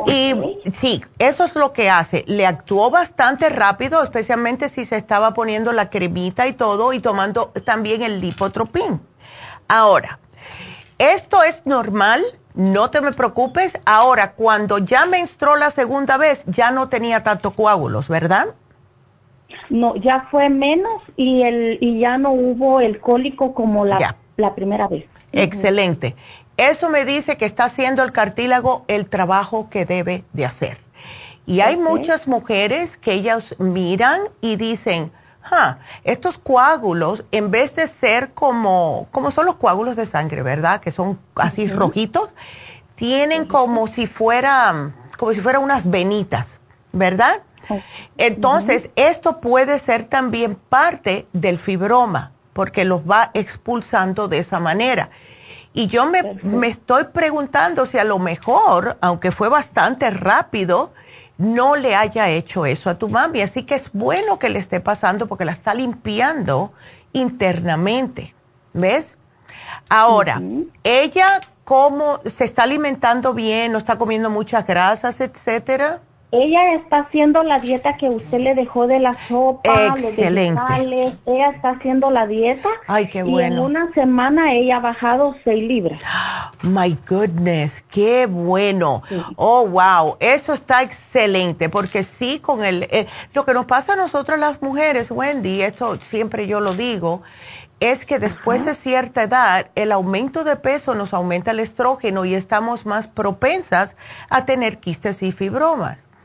Y sí, eso es lo que hace. Le actuó bastante rápido, especialmente si se estaba poniendo la cremita y todo y tomando también el lipotropín. Ahora, esto es normal, no te me preocupes. Ahora, cuando ya menstruó la segunda vez, ya no tenía tanto coágulos, ¿verdad? No, ya fue menos y, el, y ya no hubo el cólico como la, la primera vez. Excelente. Eso me dice que está haciendo el cartílago el trabajo que debe de hacer. Y hay muchas mujeres que ellas miran y dicen, ah, estos coágulos, en vez de ser como, como son los coágulos de sangre, ¿verdad? Que son así rojitos, tienen como si fuera, como si fueran unas venitas, ¿verdad? Entonces, esto puede ser también parte del fibroma, porque los va expulsando de esa manera. Y yo me, me, estoy preguntando si a lo mejor, aunque fue bastante rápido, no le haya hecho eso a tu mami. Así que es bueno que le esté pasando porque la está limpiando internamente. ¿Ves? Ahora, ella, ¿cómo se está alimentando bien? ¿No está comiendo muchas grasas, etcétera? Ella está haciendo la dieta que usted le dejó de la sopa, Excelente. los vegetales. Ella está haciendo la dieta. Ay, qué bueno. Y en una semana ella ha bajado 6 libras. My goodness, qué bueno. Oh, wow. Eso está excelente porque sí, con el, eh, lo que nos pasa a nosotras las mujeres, Wendy, esto siempre yo lo digo, es que después de cierta edad el aumento de peso nos aumenta el estrógeno y estamos más propensas a tener quistes y fibromas.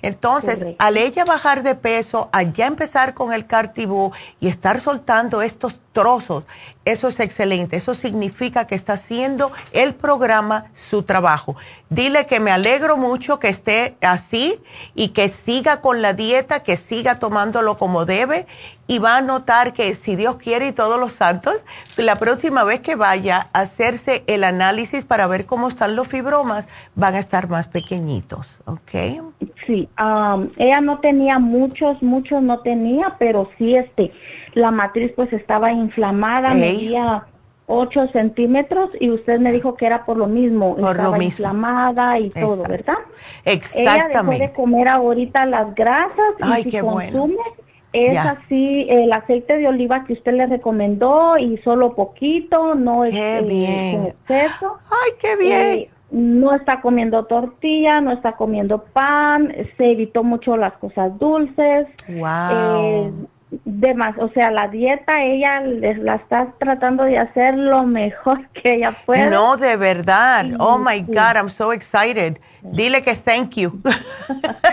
Entonces, al ella bajar de peso, al ya empezar con el cartibú y estar soltando estos trozos, eso es excelente. Eso significa que está haciendo el programa su trabajo. Dile que me alegro mucho que esté así y que siga con la dieta, que siga tomándolo como debe y va a notar que si Dios quiere y todos los santos, la próxima vez que vaya a hacerse el análisis para ver cómo están los fibromas, van a estar más pequeñitos, ¿ok? Sí, ella no tenía muchos, muchos no tenía, pero sí este, la matriz pues estaba inflamada, medía 8 centímetros y usted me dijo que era por lo mismo, estaba inflamada y todo, ¿verdad? Exactamente. Ella dejó de comer ahorita las grasas y si consume es así el aceite de oliva que usted le recomendó y solo poquito, no es qué bien. exceso. Ay, qué bien. Eh, no está comiendo tortilla, no está comiendo pan, se evitó mucho las cosas dulces. Wow. Eh, demás, o sea, la dieta ella les la está tratando de hacer lo mejor [LAUGHS] que ella puede. No, de verdad. oh my God, I'm so excited. Dile que thank you. [LAUGHS]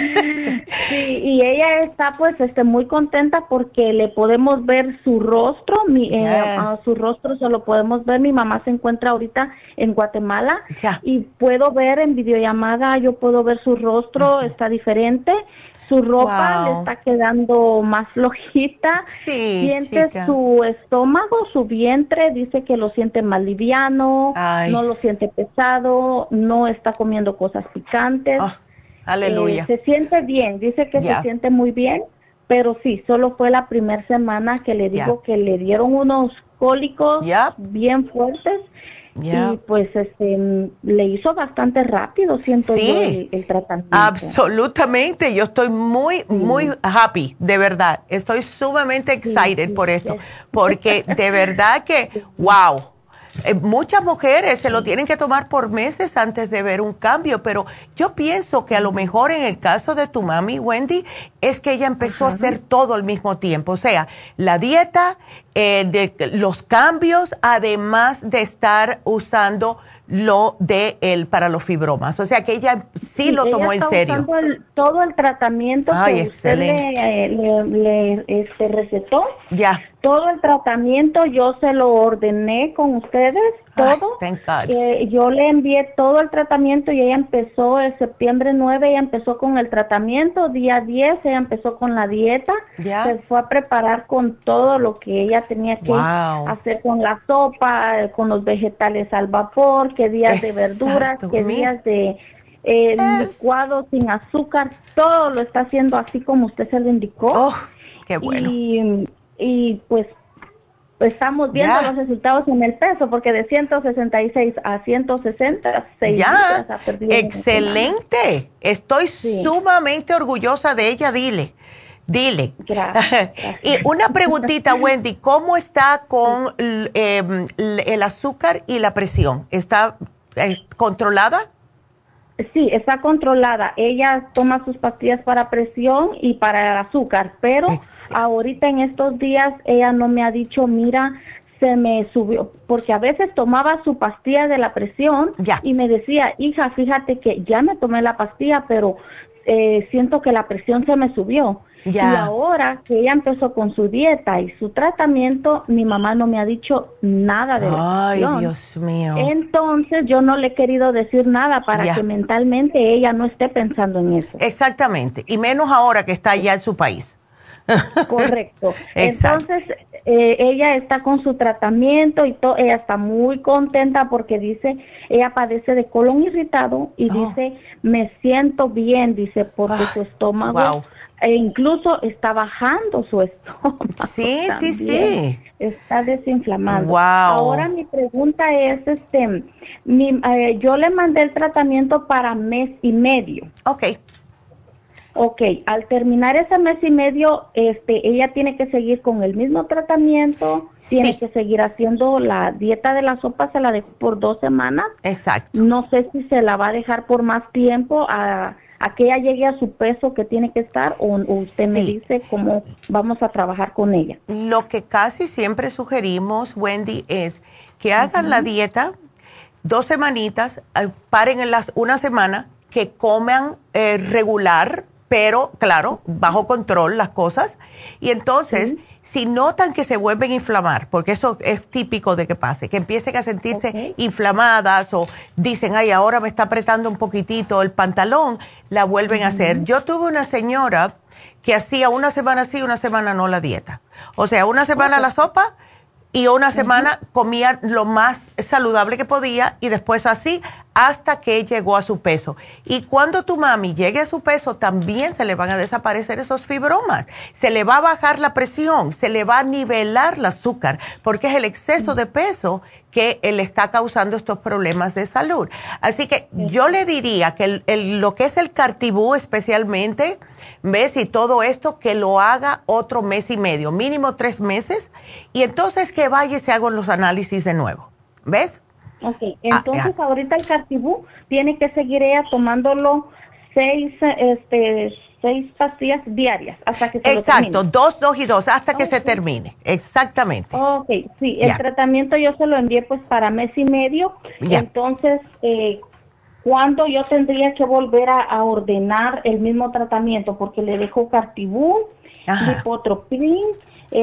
sí, y ella está pues este muy contenta porque le podemos ver su rostro, mi, eh, su rostro se lo podemos ver. Mi mamá se encuentra ahorita en Guatemala. Y puedo ver en videollamada, yo puedo ver su rostro, está diferente su ropa le está quedando más flojita, sí, siente su estómago, su vientre, dice que lo siente más liviano, no lo siente pesado, no está comiendo cosas picantes. Oh, aleluya. Eh, se siente bien, dice que se siente muy bien, pero sí, solo fue la primera semana que le digo que le dieron unos cólicos bien fuertes y pues este, le hizo bastante rápido, siento yo, el, tratamiento. Absolutamente, yo estoy muy, muy happy, de verdad. Estoy sumamente excited por esto, porque de verdad que, [LAUGHS] wow eh, muchas mujeres se lo tienen que tomar por meses antes de ver un cambio, pero yo pienso que a lo mejor en el caso de tu mami, Wendy, es que ella empezó a hacer todo al mismo tiempo, o sea, la dieta, eh, de, los cambios, además de estar usando lo de él para los fibromas. O sea que ella sí, lo tomó en serio. todo el tratamiento que usted le, le, este, recetó. Ya. Todo el tratamiento yo se lo ordené con ustedes todo. Eh, yo le envié todo el tratamiento y ella empezó el septiembre 9, ella empezó con el tratamiento, día 10 ella empezó con la dieta, se fue a preparar con todo lo que ella tenía que hacer con la sopa, con los vegetales al vapor, qué días de verduras, qué días de el licuado sin azúcar, todo lo está haciendo así como usted se lo indicó. Oh, qué bueno. Y, pues estamos viendo los resultados en el peso, porque de 166 a 166 ya. Excelente. Estoy sumamente orgullosa de ella, dile. Dile. Gracias, [LAUGHS] y una preguntita, Wendy, ¿cómo está con em, el azúcar y la presión? ¿Está eh, controlada? Sí, está controlada. Ella toma sus pastillas para presión y para el azúcar, pero ahorita en estos días ella no me ha dicho, mira, se me subió, porque a veces tomaba su pastilla de la presión y me decía, hija, fíjate que ya me tomé la pastilla, pero eh, siento que la presión se me subió. Y ahora que ella empezó con su dieta y su tratamiento, mi mamá no me ha dicho nada de la Ay, Dios mío. Entonces yo no le he querido decir nada para que mentalmente ella no esté pensando en eso. Exactamente. Y menos ahora que está allá en su país. Correcto. [LAUGHS] Entonces, eh, ella está con su tratamiento y todo, ella está muy contenta porque dice, ella padece de colon irritado y oh. dice, me siento bien, dice, porque su estómago e incluso está bajando su [LAUGHS] estómago. Sí, sí, sí. Está desinflamando. Wow. Ahora mi pregunta es, este, eh, yo le mandé el tratamiento para mes y medio. Ok. Ok, al terminar ese mes y medio, este, ella tiene que seguir con el mismo tratamiento, tiene que seguir haciendo la dieta de la sopa, se la dejó por dos semanas. Exacto. No sé si se la va a dejar por más tiempo. A, a que ella llegue a su peso que tiene que estar o, usted me dice cómo vamos a trabajar con ella. Lo que casi siempre sugerimos, Wendy, es que hagan la dieta dos semanitas, eh, paren en las una semana, que coman eh, regular, pero claro, bajo control las cosas, y entonces si notan que se vuelven a inflamar, porque eso es típico de que pase, que empiecen a sentirse inflamadas o dicen, ay, ahora me está apretando un poquitito el pantalón, la vuelven a hacer. Yo tuve una señora que hacía una semana sí, una semana no la dieta. O sea, una semana la sopa y una semana comía lo más saludable que podía y después así hasta que llegó a su peso. Y cuando tu mami llegue a su peso, también se le van a desaparecer esos fibromas, se le va a bajar la presión, se le va a nivelar el azúcar, porque es el exceso de peso que le está causando estos problemas de salud. Así que yo le diría que lo que es el cartibú especialmente, ¿ves? Y todo esto, que lo haga otro mes y medio, mínimo tres meses, y entonces que vaya y se hagan los análisis de nuevo. ¿Ves? Ok, ah, entonces ahorita el cartibú tiene que seguir ella tomándolo seis, este, seis pastillas diarias hasta que se Exacto, dos, dos y dos, hasta que se termine. Exactamente. Ok, sí, el tratamiento yo se lo envié pues para mes y medio. Entonces, eh, ¿cuándo yo tendría que volver a, ordenar el mismo tratamiento? Porque le dejo cartibú, lipotropin,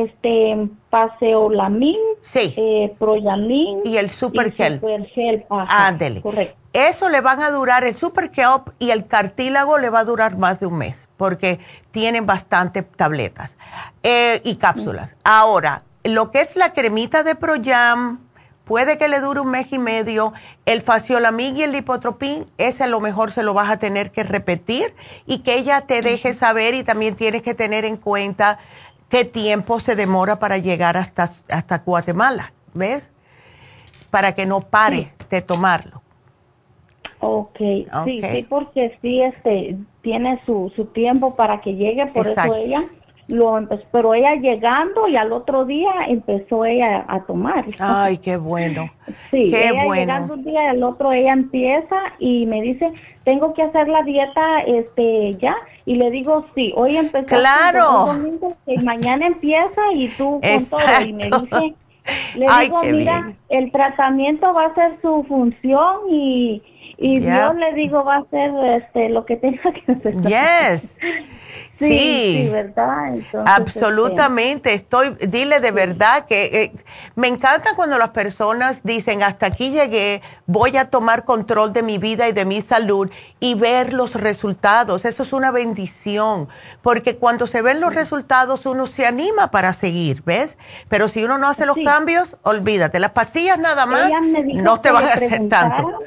este paseolamin, sí. eh, proyamin y el super gel. Ándele. Correcto. Eso le van a durar el super kelp y el cartílago le va a durar más de un mes porque tienen bastante tabletas eh, y cápsulas. Ahora, lo que es la cremita de Proyam, puede que le dure un mes y medio. El faciolamin y el lipotropín, ese a lo mejor se lo vas a tener que repetir y que ella te deje saber y también tienes que tener en cuenta qué tiempo se demora para llegar hasta, hasta Guatemala, ¿ves? Para que no pare de tomarlo. Okay. sí, sí, porque sí, este, tiene su, su tiempo para que llegue, por eso ella lo empezó, pero ella llegando y al otro día empezó ella a tomar. Ay, qué bueno. [LAUGHS] Sí, qué ella llegando un día y al otro ella empieza y me dice, tengo que hacer la dieta este ya y le digo, sí, hoy empezó. Claro. mañana empieza y tú con todo. Y me dice, le digo, mira, el tratamiento va a ser su función y, y Dios le digo, va a ser este, lo que tenga que hacer. Yes. [LAUGHS] Sí, sí, ¿verdad? absolutamente. Estoy, dile de verdad que eh, me encanta cuando las personas dicen, hasta aquí llegué, voy a tomar control de mi vida y de mi salud y ver los resultados. Eso es una bendición, porque cuando se ven los resultados uno se anima para seguir, ¿ves? Pero si uno no hace los cambios, olvídate, las pastillas nada más no te van a hacer tanto.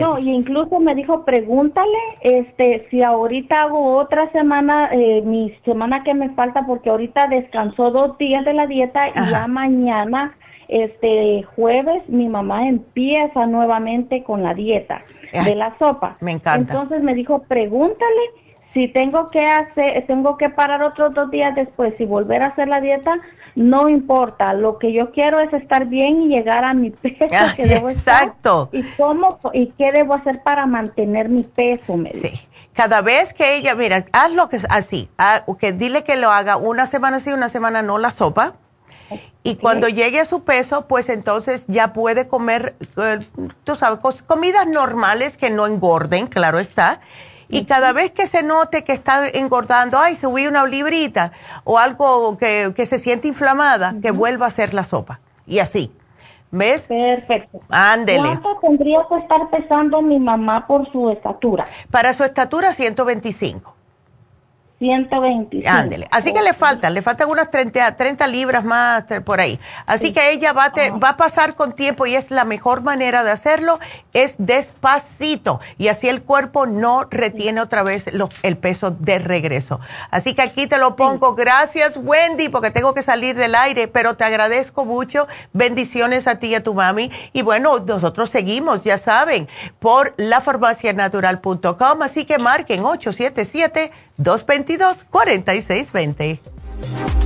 No, y incluso me dijo, pregúntale este, si ahorita hago otra semana, eh, mi semana que me falta, porque ahorita descansó dos días de la dieta y ya mañana, este jueves, mi mamá empieza nuevamente con la dieta de la sopa. Me encanta. Entonces me dijo, pregúntale si tengo que hacer, tengo que parar otros dos días después y volver a hacer la dieta, no importa. Lo que yo quiero es estar bien y llegar a mi [LAUGHS] peso que debo Exacto. y cómo y qué debo hacer para mantener mi peso. Me sí. Cada vez que ella, mira, haz lo que así, ah, que dile que lo haga una semana sí, una semana no la sopa. Y cuando llegue a su peso, pues entonces ya puede comer, eh, tú sabes, comidas normales que no engorden, claro está y cada vez que se note que está engordando, ay, subí una librita o algo que, se siente inflamada, que vuelva a hacer la sopa. Y así. ¿Ves? Perfecto. Ándele. ¿Cuánto tendría que estar pesando mi mamá por su estatura? Para su estatura, 125. 125. Ándele. Así que le faltan, le faltan unas 30, 30 libras más por ahí. Así que ella va, va a pasar con tiempo y es la mejor manera de hacerlo, es despacito. Y así el cuerpo no retiene otra vez el peso de regreso. Así que aquí te lo pongo. Gracias, Wendy, porque tengo que salir del aire, pero te agradezco mucho. Bendiciones a ti y a tu mami. Y bueno, nosotros seguimos, ya saben, por lafarmacianatural.com. Así que marquen 877 222-4620.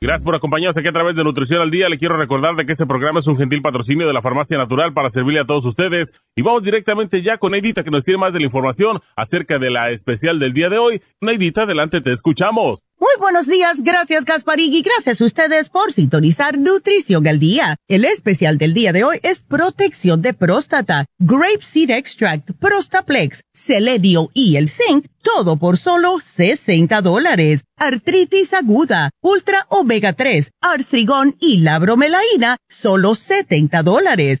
Gracias por acompañarnos aquí a través de Nutrición al Día. Le quiero recordar de que este programa es un gentil patrocinio de la Farmacia Natural para servirle a todos ustedes. Y vamos directamente ya con Neidita que nos tiene más de la información acerca de la especial del día de hoy. Neidita, adelante, te escuchamos. Muy buenos días, gracias Gasparig gracias a ustedes por sintonizar Nutrición al Día. El especial del día de hoy es protección de próstata, Grape Seed Extract, Prostaplex, Seledio y el Zinc todo por solo 60 dólares. Artritis aguda, Ultra Omega 3, Artrigón y la bromelaína, solo 70 dólares.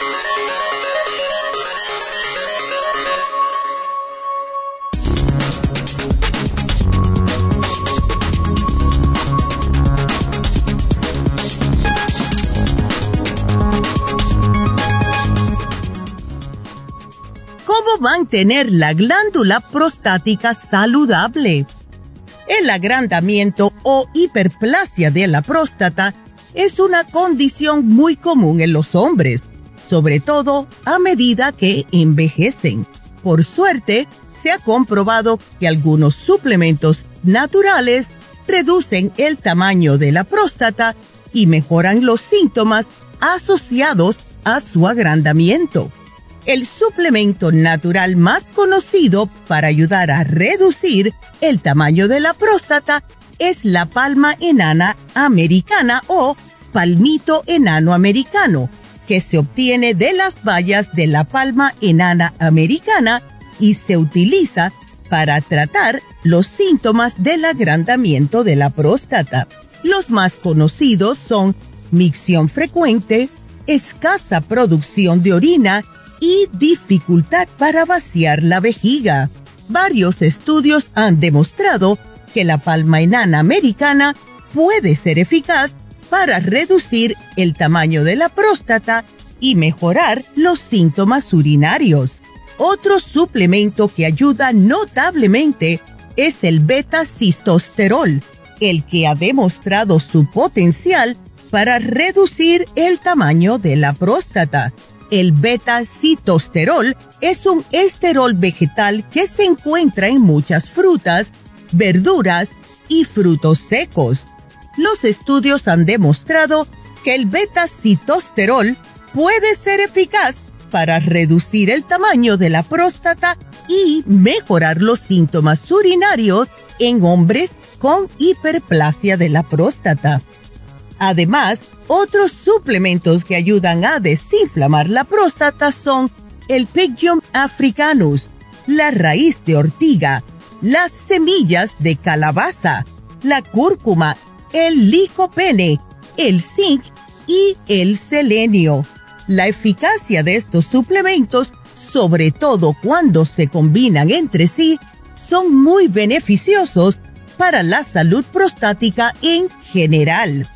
¿Cómo mantener la glándula prostática saludable? El agrandamiento o hiperplasia de la próstata es una condición muy común en los hombres, sobre todo a medida que envejecen. Por suerte, se ha comprobado que algunos suplementos naturales reducen el tamaño de la próstata y mejoran los síntomas asociados a su agrandamiento. El suplemento natural más conocido para ayudar a reducir el tamaño de la próstata es la palma enana americana o palmito enano americano, que se obtiene de las bayas de la palma enana americana y se utiliza para tratar los síntomas del agrandamiento de la próstata. Los más conocidos son micción frecuente, escasa producción de orina y dificultad para vaciar la vejiga. Varios estudios han demostrado que la palma enana americana puede ser eficaz para reducir el tamaño de la próstata y mejorar los síntomas urinarios. Otro suplemento que ayuda notablemente es el beta-cistosterol, el que ha demostrado su potencial para reducir el tamaño de la próstata. El beta-citosterol es un esterol vegetal que se encuentra en muchas frutas, verduras y frutos secos. Los estudios han demostrado que el beta-citosterol puede ser eficaz para reducir el tamaño de la próstata y mejorar los síntomas urinarios en hombres con hiperplasia de la próstata. Además, otros suplementos que ayudan a desinflamar la próstata son el Pygium africanus, la raíz de ortiga, las semillas de calabaza, la cúrcuma, el licopene, el zinc y el selenio. La eficacia de estos suplementos, sobre todo cuando se combinan entre sí, son muy beneficiosos para la salud prostática en general.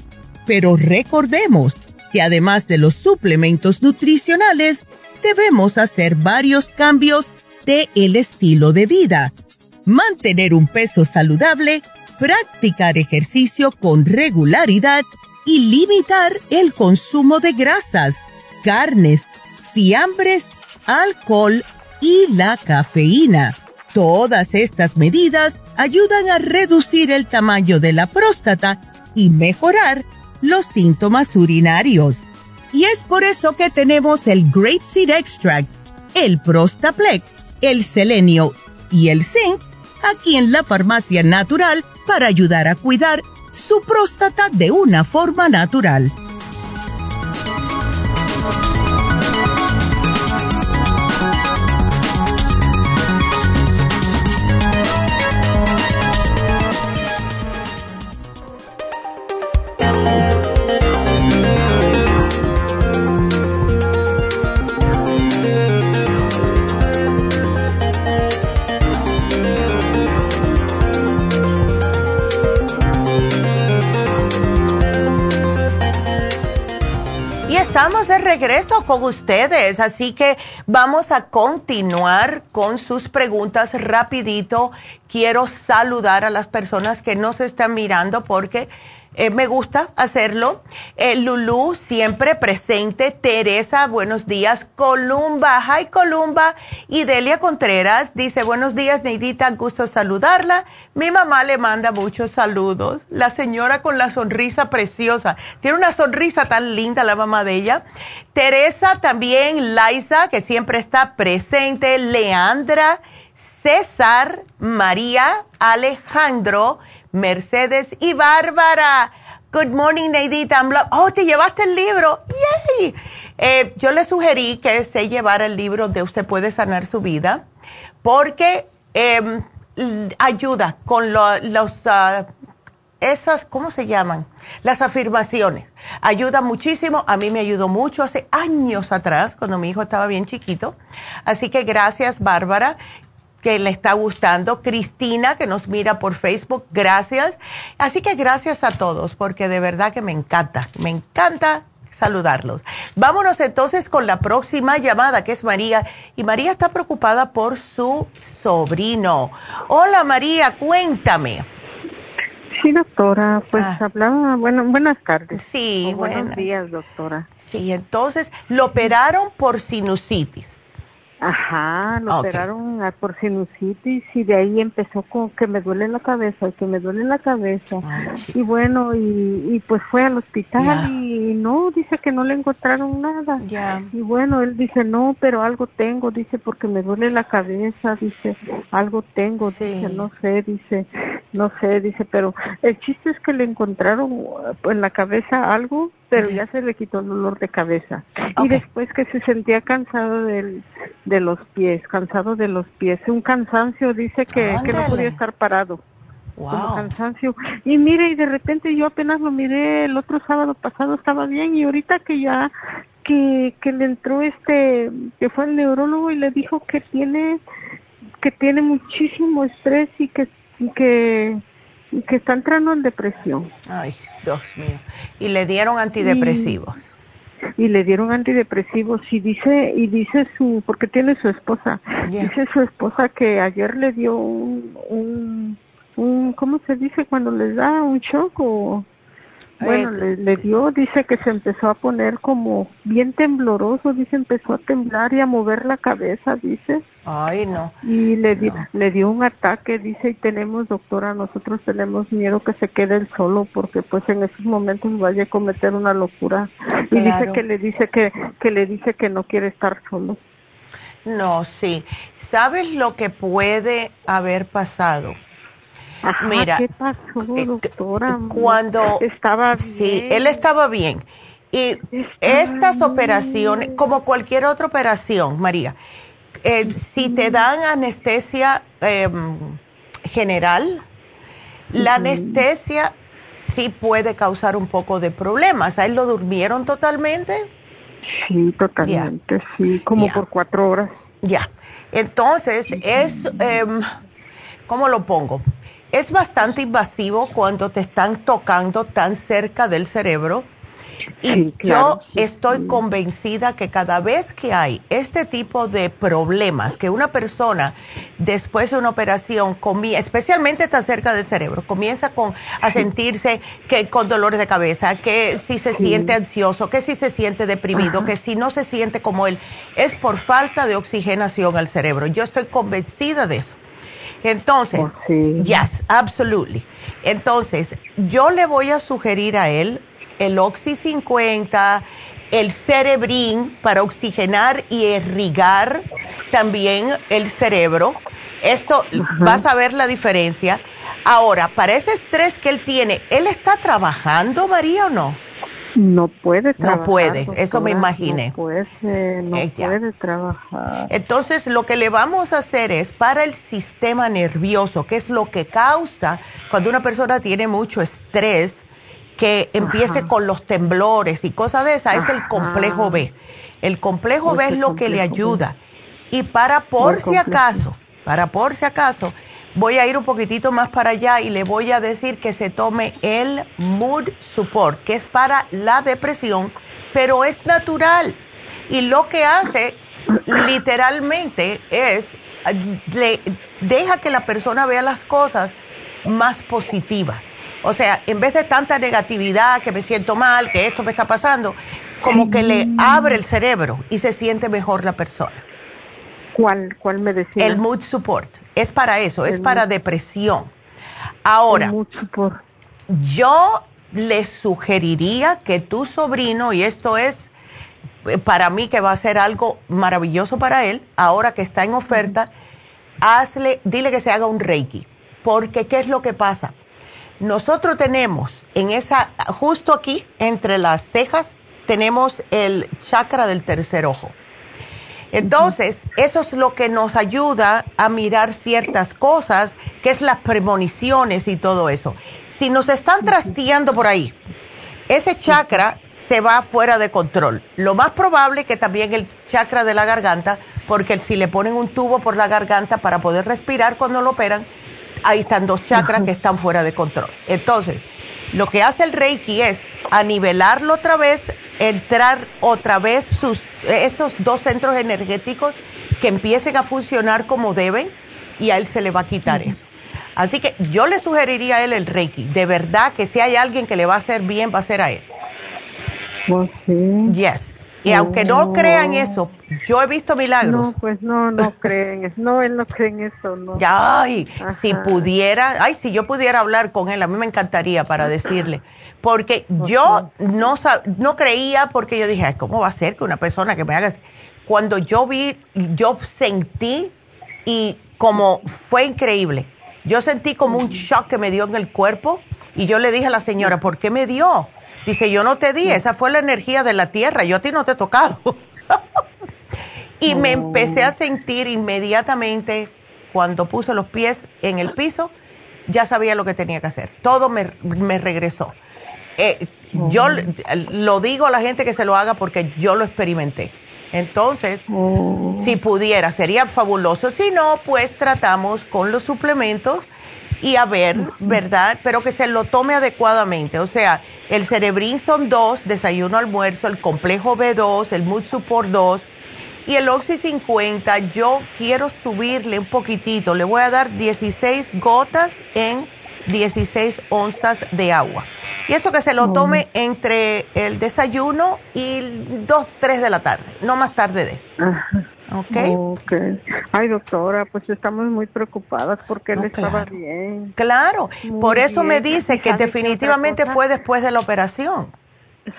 Pero recordemos que además de los suplementos nutricionales, debemos hacer varios cambios de el estilo de vida. Mantener un peso saludable, practicar ejercicio con regularidad y limitar el consumo de grasas carnes, fiambres, alcohol y la cafeína. Todas estas medidas ayudan a reducir el tamaño de la próstata y mejorar los síntomas urinarios. Y es por eso que tenemos el Grape Seed Extract, el Prostaplex, el Selenio y el Zinc aquí en la farmacia natural para ayudar a cuidar su próstata de una forma natural. Estamos de regreso con ustedes, así que vamos a continuar con sus preguntas rapidito. Quiero saludar a las personas que nos están mirando porque eh, me gusta hacerlo. Eh, Lulú, siempre presente. Teresa, buenos días. Columba, hi Columba. Y Delia Contreras dice, buenos días, Neidita, gusto saludarla. Mi mamá le manda muchos saludos. La señora con la sonrisa preciosa. Tiene una sonrisa tan linda la mamá de ella. Teresa también, Laisa, que siempre está presente. Leandra, César, María, Alejandro. Mercedes y Bárbara. Good morning, Neidita. Oh, te llevaste el libro. Yay. Eh, yo le sugerí que se llevara el libro de Usted puede sanar su vida porque em, ayuda con los, ah, esas, ¿cómo se llaman? Las afirmaciones. Ayuda muchísimo. A mí me ayudó mucho hace años atrás, cuando mi hijo estaba bien chiquito. Así que gracias, Bárbara que le está gustando. Cristina, que nos mira por Facebook, gracias. Así que gracias a todos, porque de verdad que me encanta, me encanta saludarlos. Vámonos entonces con la próxima llamada, que es María. Y María está preocupada por su sobrino. Hola María, cuéntame. Sí, doctora, pues ah. hablaba, bueno, buenas tardes. Sí, buenos días, doctora. Sí, entonces lo operaron por sinusitis. Ajá, lo operaron por sinusitis y de ahí empezó con que me duele la cabeza, que me duele la cabeza. y bueno, y, pues fue al hospital y no, dice que no le encontraron nada. Y bueno, él dice, no, pero algo tengo, dice, porque me duele la cabeza, dice, algo tengo, dice, no sé, dice, no sé, dice, pero el chiste es que le encontraron en la cabeza algo pero ya se le quitó el dolor de cabeza. Y después que se sentía cansado del, de los pies, cansado de los pies, un cansancio, dice que, que no podía estar parado. Como cansancio. Y mire, y de repente yo apenas lo miré el otro sábado pasado, estaba bien, y ahorita que ya, que, que le entró este, que fue el neurólogo y le dijo que tiene, que tiene muchísimo estrés y que, que, y que está entrando en depresión. Ay. Dios mío. Y le dieron antidepresivos. Y, le dieron antidepresivos y dice y dice su porque tiene su esposa. Dice su esposa que ayer le dio un, un, un ¿cómo se dice cuando les da un shock o bueno, le, dio, dice que se empezó a poner como bien tembloroso, dice, empezó a temblar y a mover la cabeza, dice. Ay, no. Y le, le dio un ataque, dice, y tenemos, doctora, nosotros tenemos miedo que se quede él solo, porque pues en esos momentos vaya a cometer una locura. Y dice que le dice que, que le dice que no quiere estar solo. No, sí. ¿Sabes lo que puede haber pasado? Mira, ¿qué pasó, eh, doctora? Cuando estaba bien. Sí, él estaba bien. Y estas operaciones, como cualquier otra operación, María, eh, si te dan anestesia em, general, la anestesia sí puede causar un poco de problemas. ¿A él lo durmieron totalmente? Sí, totalmente, sí, como por cuatro horas. Ya, entonces es, em, ¿cómo lo pongo? Es bastante invasivo cuando te están tocando tan cerca del cerebro. Y yo estoy convencida que cada vez que hay este tipo de problemas, que una persona después de una operación, especialmente tan cerca del cerebro, comienza con, a sentirse que con dolores de cabeza, que si se siente ansioso, que si se siente deprimido, que si no se siente como él, es por falta de oxigenación al cerebro. Yo estoy convencida de eso. Entonces, oh, yes, absolutely. Entonces, yo le voy a sugerir a él el Oxy 50, el Cerebrin para oxigenar y irrigar también el cerebro. Esto, vas a ver la diferencia. Ahora, para ese estrés que él tiene, ¿él está trabajando, María, o no? No puede trabajar. No puede, eso me imaginé. No puede, no puede trabajar. Entonces, lo que le vamos a hacer es para el sistema nervioso, que es lo que causa cuando una persona tiene mucho estrés, que empiece con los temblores y cosas de esas, es el complejo B. El complejo B es lo que le ayuda. Y para por si acaso, para por si acaso, voy a ir un poquitito más para allá y le voy a decir que se tome el Mood Support, que es para la depresión, pero es natural. Y lo que hace literalmente es, le, deja que la persona vea las cosas más positivas. O sea, en vez de tanta negatividad, que me siento mal, que esto me está pasando, como que le abre el cerebro y se siente mejor la persona. ¿Cuál, cuál me decía? El Mood Support. Es para eso, es para depresión. Ahora, yo le sugeriría que tu sobrino, y esto es eh, para mí que va a ser algo maravilloso para él, ahora que está en oferta, hazle, dile que se haga un Reiki. Porque, ¿qué es lo que pasa? Nosotros tenemos en esa, justo aquí, entre las cejas, tenemos el chakra del tercer ojo. Entonces, eso es lo que nos ayuda a mirar ciertas cosas, que es las premoniciones y todo eso. Si nos están trasteando por ahí, ese chakra se va fuera de control. Lo más probable que también el chakra de la garganta, porque si le ponen un tubo por la garganta para poder respirar cuando lo operan, ahí están dos chakras que están fuera de control. Entonces, lo que hace el Reiki es a nivelarlo otra vez, entrar otra vez sus, estos dos centros energéticos que empiecen a funcionar como deben y a él se le va a quitar eso. Así que yo le sugeriría a él el Reiki. De verdad que si hay alguien que le va a hacer bien, va a ser a él. Yes. Y aunque no crean eso, yo he visto milagros. No, pues no, no [LAUGHS] creen. No, él no cree en eso, no. Ay, si pudiera, ay, si yo pudiera hablar con él, a mí me encantaría para [CLEARS THROAT] decirle. Porque yo no, no creía, porque yo dije, ay, ¿cómo va a ser que una persona que me haga... Cuando yo vi, yo sentí y como fue increíble. Yo sentí como un shock que me dio en el cuerpo y yo le dije a la señora, ¿por qué me dio? Dice, yo no te di, esa fue la energía de la tierra, yo a ti no te he tocado. [LAUGHS] y me empecé a sentir inmediatamente cuando puse los pies en el piso, ya sabía lo que tenía que hacer. Todo me, regresó. Eh, yo lo digo a la gente que se lo haga porque yo lo experimenté. Entonces, si pudiera, sería fabuloso. Si no, pues tratamos con los suplementos y a ver, ¿verdad? Pero que se lo tome adecuadamente. O sea, el Cerebrin son dos, desayuno, almuerzo, el complejo B2, el Mood Support 2 y el Oxy 50. Yo quiero subirle un poquitito. Le voy a dar 16 gotas en 16 onzas de agua. Y eso que se lo tome entre el desayuno y 2, 3 de la tarde, no más tarde de eso. ¿Ok? Ay, doctora, pues estamos muy preocupadas porque él estaba bien. Claro, por eso me dice que definitivamente fue después de la operación.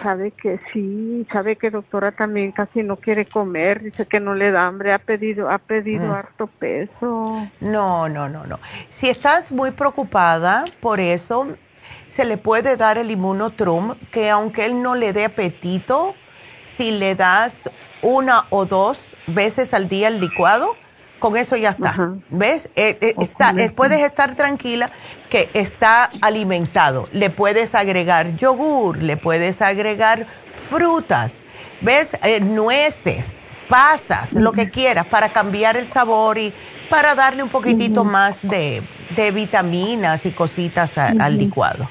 Sabe que sí, sabe que doctora también casi no quiere comer, dice que no le da hambre, ha pedido, ha pedido mm. harto peso. No, no, no, no. Si estás muy preocupada por eso, se le puede dar el inmunotrum, que aunque él no le dé apetito, si le das una o dos veces al día el licuado, con eso ya está. ¿Ves? Eh, eh, eh, puedes estar tranquila que está alimentado. Le puedes agregar yogur, le puedes agregar frutas, ¿ves? nueces, pasas, lo que quieras para cambiar el sabor y para darle un poquitito más de, vitaminas y cositas al licuado.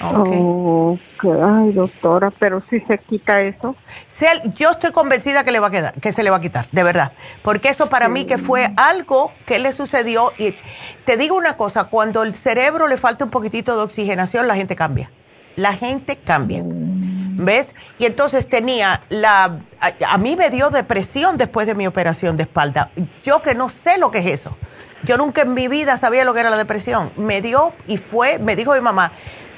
Okay. Ay, doctora, pero si se quita eso. yo estoy convencida que le va a quedar, que se le va a quitar, de verdad. Porque eso para mí que fue algo que le sucedió. Y te digo una cosa, cuando el cerebro le falta un poquitito de oxigenación, la gente cambia. La gente cambia. Mm. ¿Ves? Y entonces tenía la... a mí me dio depresión después de mi operación de espalda. Yo que no sé lo que es eso. Yo nunca en mi vida sabía lo que era la depresión. Me dio y fue, me dijo mi mamá,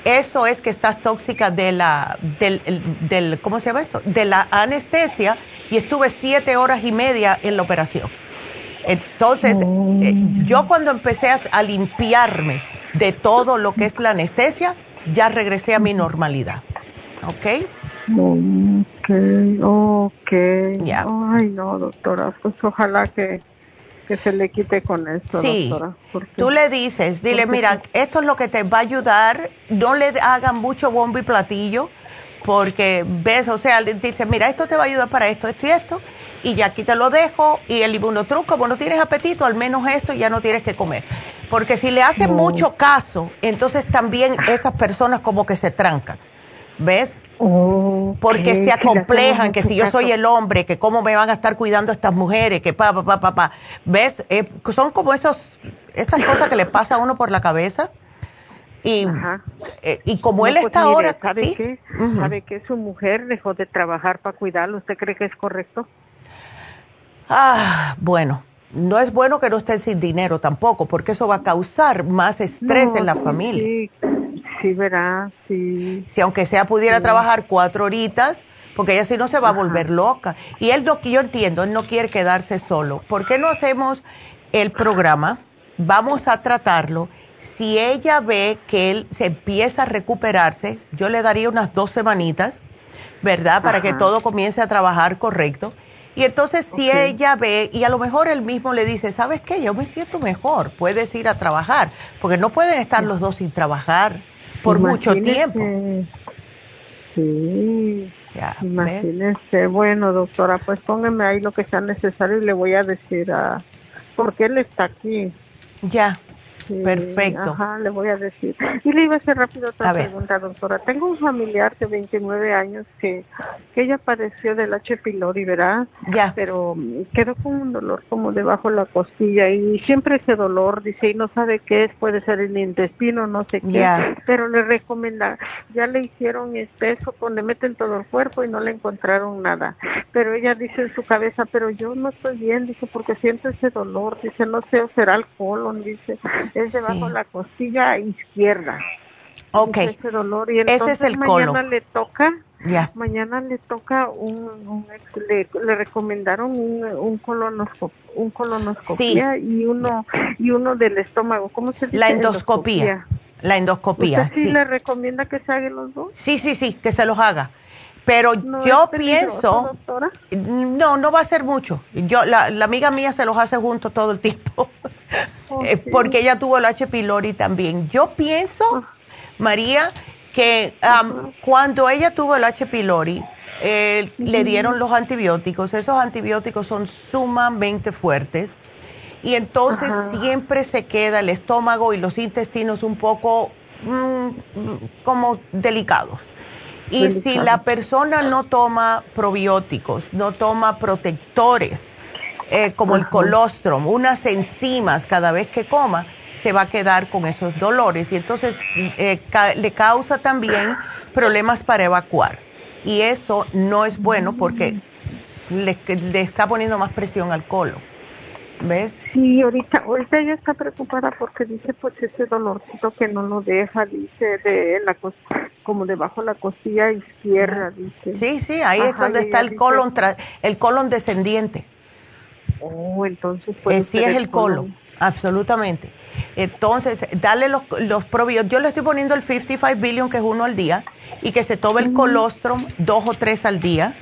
eso es que estás tóxica de la, del, ¿cómo se llama esto? De la anestesia y estuve siete horas y media en la operación. Entonces, eh, yo cuando empecé a, limpiarme de todo lo que es la anestesia, ya regresé a mi normalidad. ¿Ok? Ok, ok. Ay, no, doctora, pues ojalá que que se le quite con esto, sí. Tú le dices, dile, mira, esto es lo que te va a ayudar, no le hagan mucho bombo y platillo, porque ves, o sea, le dice, mira, esto te va a ayudar para esto, esto y esto, y ya aquí te lo dejo, y el truco, como no tienes apetito, al menos esto ya no tienes que comer. Porque si le hacen mucho caso, entonces también esas personas como que se trancan, ¿ves? Porque se acomplejan, que si yo soy el hombre, que cómo me van a estar cuidando estas mujeres, que pa, pa, pa, pa, ¿Ves? Eh, son como esos, esas cosas que le pasa a uno por la cabeza. Y, eh, y como él pues está ahora... ¿Sabe qué? ¿Sabe que su mujer dejó de trabajar para cuidarlo? ¿Usted cree que es correcto? Ah, bueno, no es bueno que no estén sin dinero tampoco, porque eso va a causar más estrés en la familia. Sí, Sí, verá, sí. Si aunque sea pudiera trabajar cuatro horitas, porque ella si no se va a volver loca. Y él no, yo entiendo, él no quiere quedarse solo. ¿Por qué no hacemos el programa? Vamos a tratarlo. Si ella ve que él se empieza a recuperarse, yo le daría unas dos semanitas, ¿verdad? Para que todo comience a trabajar correcto. Y entonces si ella ve, y a lo mejor él mismo le dice, ¿sabes qué? Yo me siento mejor, puedes ir a trabajar, porque no pueden estar los dos sin trabajar por mucho tiempo. Sí. Ya, Imagínese. Bueno, doctora, pues póngame ahí lo que sea necesario y le voy a decir a... Porque él está aquí. Ya. Perfecto. Ajá, le voy a decir. Y le iba a hacer rápido otra pregunta, doctora. Tengo un familiar de 29 años que, que ella padeció del H. pylori, ¿verdad? Ya. Pero quedó con un dolor como debajo de la costilla y siempre ese dolor, dice, y no sabe qué es, puede ser el intestino, no sé qué. Pero le recomienda, ya le hicieron espeso, le meten todo el cuerpo y no le encontraron nada. Pero ella dice en su cabeza, pero yo no estoy bien, dice, porque siento ese dolor, dice, no sé, será el colon, dice es debajo de la costilla izquierda. Ok. Ese dolor y entonces Ese es el mañana le toca, ya. mañana le toca un, le, le, recomendaron un, un colonoscopio, un colonoscopia y uno y uno del estómago, ¿cómo se dice? La endoscopía. La endoscopía. ¿Usted sí, le recomienda que se hagan los dos? Sí, sí, sí, que se los haga. Pero yo pienso, no, no va a ser mucho. Yo, la, la, amiga mía se los hace juntos todo el tiempo. [LAUGHS] Eh, porque ella tuvo el H. pylori también. Yo pienso, ah. María, que cuando ella tuvo el H. pylori, eh, le dieron los antibióticos. Esos antibióticos son sumamente fuertes. Y entonces siempre se queda el estómago y los intestinos un poco mm, como delicados. Y si la persona no toma probióticos, no toma protectores, eh, como el colostrum, unas enzimas cada vez que coma, se va a quedar con esos dolores y entonces eh, le causa también problemas para evacuar. Y eso no es bueno porque le, está poniendo más presión al colon. ¿Ves? Sí, ahorita, ahorita ella está preocupada porque dice pues ese dolorcito que no lo deja, dice, de la como debajo de la costilla izquierda, dice. Sí, sí, ahí es donde está el colon, el colon descendiente. Oh, entonces pues sí es el colon, absolutamente. Entonces, dale los, los probióticos. Yo le estoy poniendo el 55 billion, que es uno al día, y que se tome el colostrum dos o tres al día.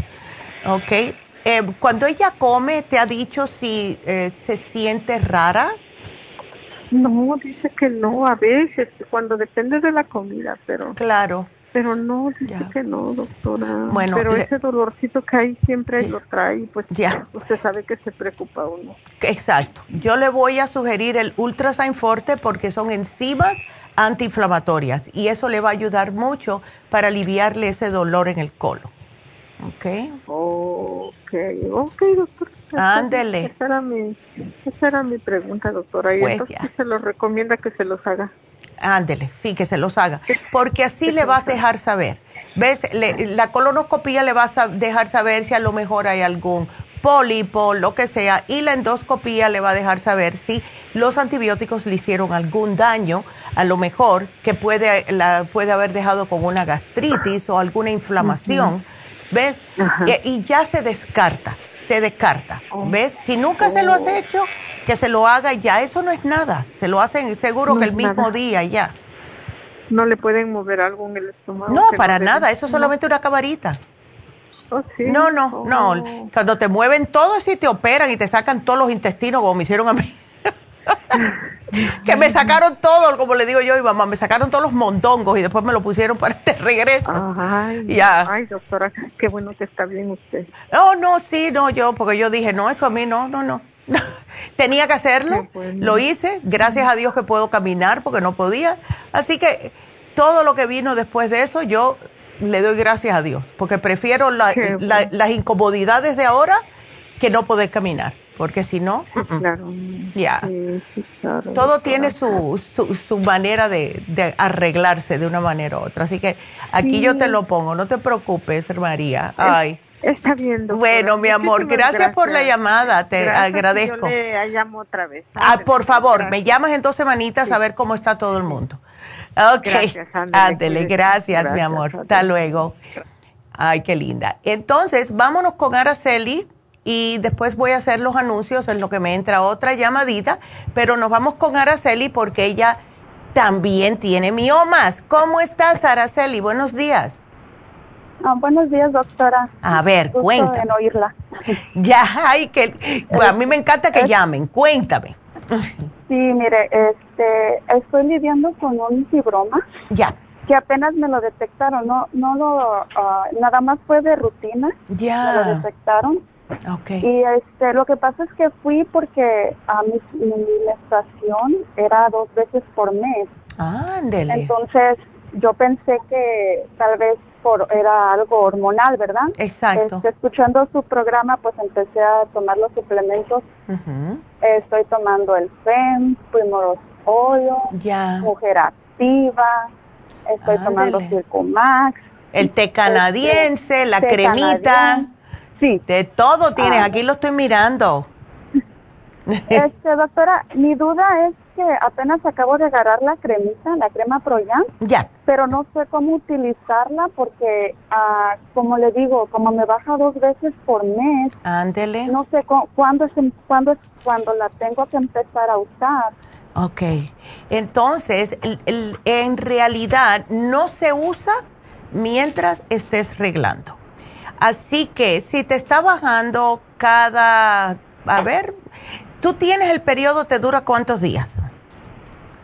¿Ok? Eh, cuando ella come, ¿te ha dicho si eh, se siente rara? No, dice que no, a veces, cuando depende de la comida, pero... Claro. Pero no, dice que no, doctora. Bueno, pero ese dolorcito que hay siempre lo trae, pues ya. usted sabe que se preocupa uno. Exacto. Yo le voy a sugerir el Ultrasign Forte porque son enzimas antiinflamatorias y eso le va a ayudar mucho para aliviarle ese dolor en el colon. ¿Ok? Ok, ok, doctor. Ándele. Esa era, mi, esa era mi pregunta, doctora. Y pues entonces se lo recomienda que se los haga. Ándele, sí, que se los haga. Porque así le vas a dejar saber. ¿Ves? la colonoscopía le vas a dejar saber si a lo mejor hay algún pólipo, lo que sea, y la endoscopía le va a dejar saber si los antibióticos le hicieron algún daño, a lo mejor que puede, la, puede haber dejado con una gastritis o alguna inflamación, ¿ves? Y, ya se descarta, se descarta, oh. ¿ves? Si nunca se lo has oh. hecho, que se lo haga ya, eso no es nada, se lo hacen seguro que el mismo día ya. ¿No le pueden mover algo en el estómago? No, para nada, eso es solamente una cabarita. Oh, no, no, no. Cuando te mueven todo, si te operan y te sacan todos los intestinos, como me hicieron a mí. [LAUGHS] que me sacaron todo, como le digo yo y mamá, me sacaron todos los montongos y después me lo pusieron para este regreso. Ay, ya. ay, doctora, qué bueno que está bien usted. No, no, sí, no, yo, porque yo dije, no, esto a mí no, no, no. [LAUGHS] Tenía que hacerlo, lo hice, gracias a Dios que puedo caminar porque no podía. Así que todo lo que vino después de eso, yo le doy gracias a Dios, porque prefiero las incomodidades de ahora que no poder caminar, porque si no, ya. todo tiene su, su, manera de, arreglarse de una manera u otra. Así que aquí yo te lo pongo, no te preocupes, María. Ay. Está bien. Bueno, mi amor, gracias, por la llamada, te agradezco. Yo le llamo otra vez. Ah, por favor, me llamas en dos semanitas a ver cómo está todo el mundo. Ok, gracias, ándele, gracias, mi amor. Hasta luego. Ay, qué linda. Entonces, vámonos con Araceli y después voy a hacer los anuncios en lo que me entra otra llamadita, pero nos vamos con Araceli porque ella también tiene miomas. ¿Cómo estás, Araceli? Buenos días. Ah, buenos días, doctora. A ver, cuéntame. en oírla. [LAUGHS] Ya, ay, que a mí me encanta que llamen. Cuéntame. Sí, mire, este, estoy lidiando con un fibroma. Ya. Que apenas me lo detectaron, no, no lo, ah, nada más fue de rutina. Ya. Me lo detectaron Okay. Y este, lo que pasa es que fui porque a mi, mi menstruación era dos veces por mes. Ándele. Entonces yo pensé que tal vez por, era algo hormonal, ¿verdad? Exacto. Este, escuchando su programa, pues empecé a tomar los suplementos. Estoy tomando el FEM, Primorosolio, ya. Mujer Activa, estoy tomando Circumax. El té canadiense, la cremita. Sí. De todo tienes, ah. aquí lo estoy mirando. Este, doctora, mi duda es que apenas acabo de agarrar la cremita, la crema Proyan. Ya. Pero no sé cómo utilizarla porque, ah, como le digo, como me baja dos veces por mes. Ándele. No sé cuándo es, cuándo es cuando la tengo que empezar a usar. Ok. Entonces, en realidad no se usa mientras estés reglando. Así que si te está bajando cada, a ver, tú tienes el periodo, ¿te dura cuántos días?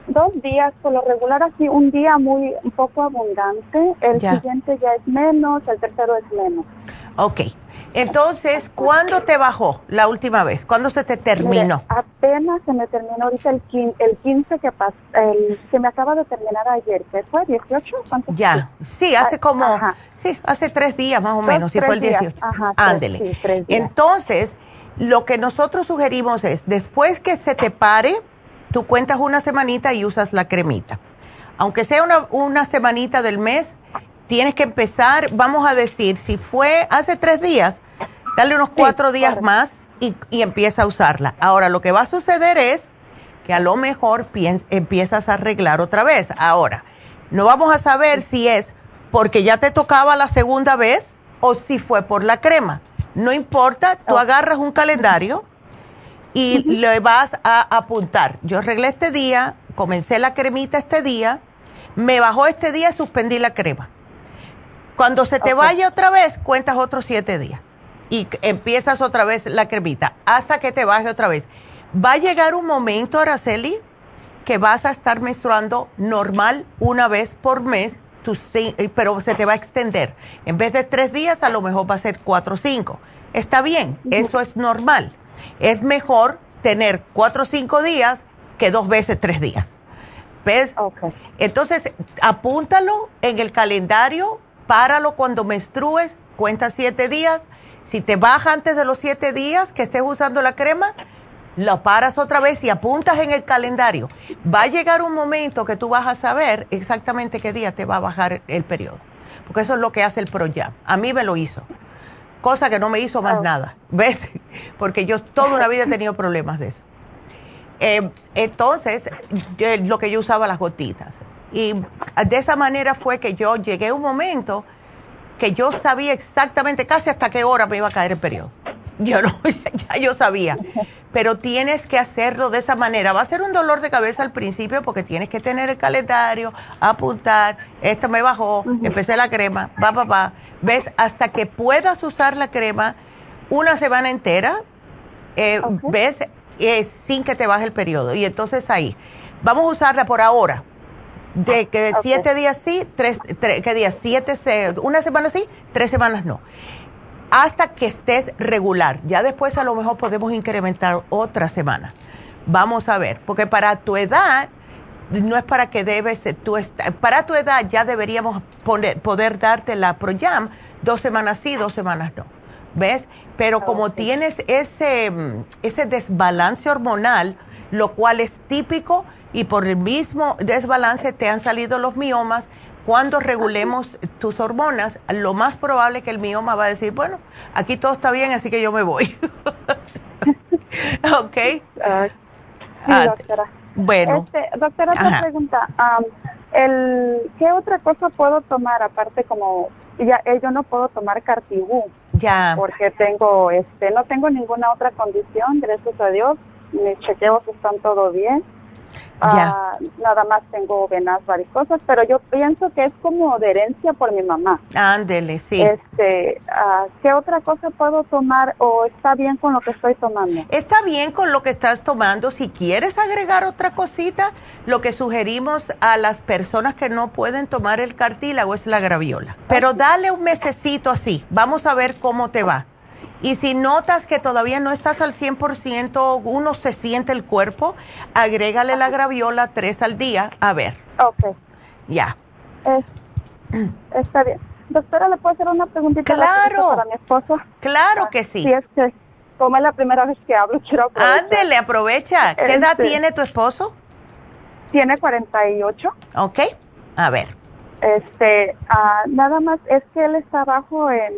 Dos días, por lo regular así, un día muy, un poco abundante, el siguiente ya es menos, el tercero es menos. Ok, entonces, ¿cuándo te bajó la última vez? ¿Cuándo se te terminó? apenas se me terminó ahorita el 15, el 15 que pasó, se me acaba de terminar ayer, ¿qué fue? ¿18? ¿Cuánto ya, sí, hace como, sí, hace tres días más o menos, si fue el 18. Ajá, Ándele. Entonces, lo que nosotros sugerimos es, después que se te pare, tú cuentas una semanita y usas la cremita. Aunque sea una, una semanita del mes, tienes que empezar, vamos a decir, si fue hace tres días, dale unos cuatro días más y, empieza a usarla. Ahora, lo que va a suceder es que a lo mejor empiezas a arreglar otra vez. Ahora, no vamos a saber si es porque ya te tocaba la segunda vez o si fue por la crema. No importa, tú agarras un calendario y le vas a apuntar. Yo arreglé este día, comencé la cremita este día, me bajó este día y suspendí la crema. Cuando se te vaya otra vez, cuentas otros siete días y empiezas otra vez la cremita hasta que te baje otra vez. Va a llegar un momento, Araceli, que vas a estar menstruando normal una vez por mes, pero se te va a extender. En vez de tres días, a lo mejor va a ser cuatro o cinco. Está bien, eso es normal. Es mejor tener cuatro o cinco días que dos veces tres días. ¿Ves? Entonces, apúntalo en el calendario páralo cuando menstrues, cuenta siete días. Si te baja antes de los siete días que estés usando la crema, lo paras otra vez y apuntas en el calendario. Va a llegar un momento que tú vas a saber exactamente qué día te va a bajar el periodo. Porque eso es lo que hace el ProYam. A mí me lo hizo. Cosa que no me hizo más oh. nada. [LAUGHS] ¿Ves? Porque yo toda una vida he tenido problemas de eso. Eh, entonces, lo que yo usaba las gotitas. Y de esa manera fue que yo llegué a un momento que yo sabía exactamente casi hasta qué hora me iba a caer el periodo. Yo no, [LAUGHS] ya yo sabía. Pero tienes que hacerlo de esa manera. Va a ser un dolor de cabeza al principio porque tienes que tener el calendario, apuntar, esto me bajó, empecé la crema, va, va, va. ¿Ves? Hasta que puedas usar la crema una semana entera, eh, ¿ves? Eh, sin que te baje el periodo. Y entonces ahí, vamos a usarla por ahora de que siete días sí, tres, ¿qué días? Siete, una semana sí, tres semanas no. Hasta que estés regular. Ya después a lo mejor podemos incrementar otra semana. Vamos a ver, porque para tu edad, no es para que debes, tú para tu edad ya deberíamos poder darte la Proyam dos semanas sí, dos semanas no. ¿Ves? Pero como tienes ese, ese desbalance hormonal, lo cual es típico, y por el mismo desbalance te han salido los miomas. Cuando regulemos tus hormonas, lo más probable es que el mioma va a decir, bueno, aquí todo está bien, así que yo me voy. [LAUGHS] ¿Ok? Sí, ah, doctora. Bueno. Este, doctora, otra pregunta. el, ¿Qué otra cosa puedo tomar aparte como ya eh, yo no puedo tomar cartibú? Ya. Porque tengo, este, no tengo ninguna otra condición, gracias a Dios. Mis chequeos están todo bien. Ah, nada más tengo venas varicosas, pero yo pienso que es como de herencia por mi mamá. Ándele, sí. Este, ah, ¿Qué otra cosa puedo tomar o está bien con lo que estoy tomando? Está bien con lo que estás tomando. Si quieres agregar otra cosita, lo que sugerimos a las personas que no pueden tomar el cartílago es la graviola. Pero dale un mesecito así. Vamos a ver cómo te va Y si notas que todavía no estás al 100%, uno se siente el cuerpo, agrégale la graviola tres al día, a ver. Ok. Ya. [CLEARS THROAT] está bien. Doctora, ¿le puedo hacer una preguntita claro. para mi esposo? Claro que sí. Sí, es que como es la primera vez que hablo, [LAUGHS] quiero aprovechar. Ándele, aprovecha. ¿Qué edad este, tiene tu esposo? Tiene 48. Ok, a ver. Este, ah, nada más es que él está bajo en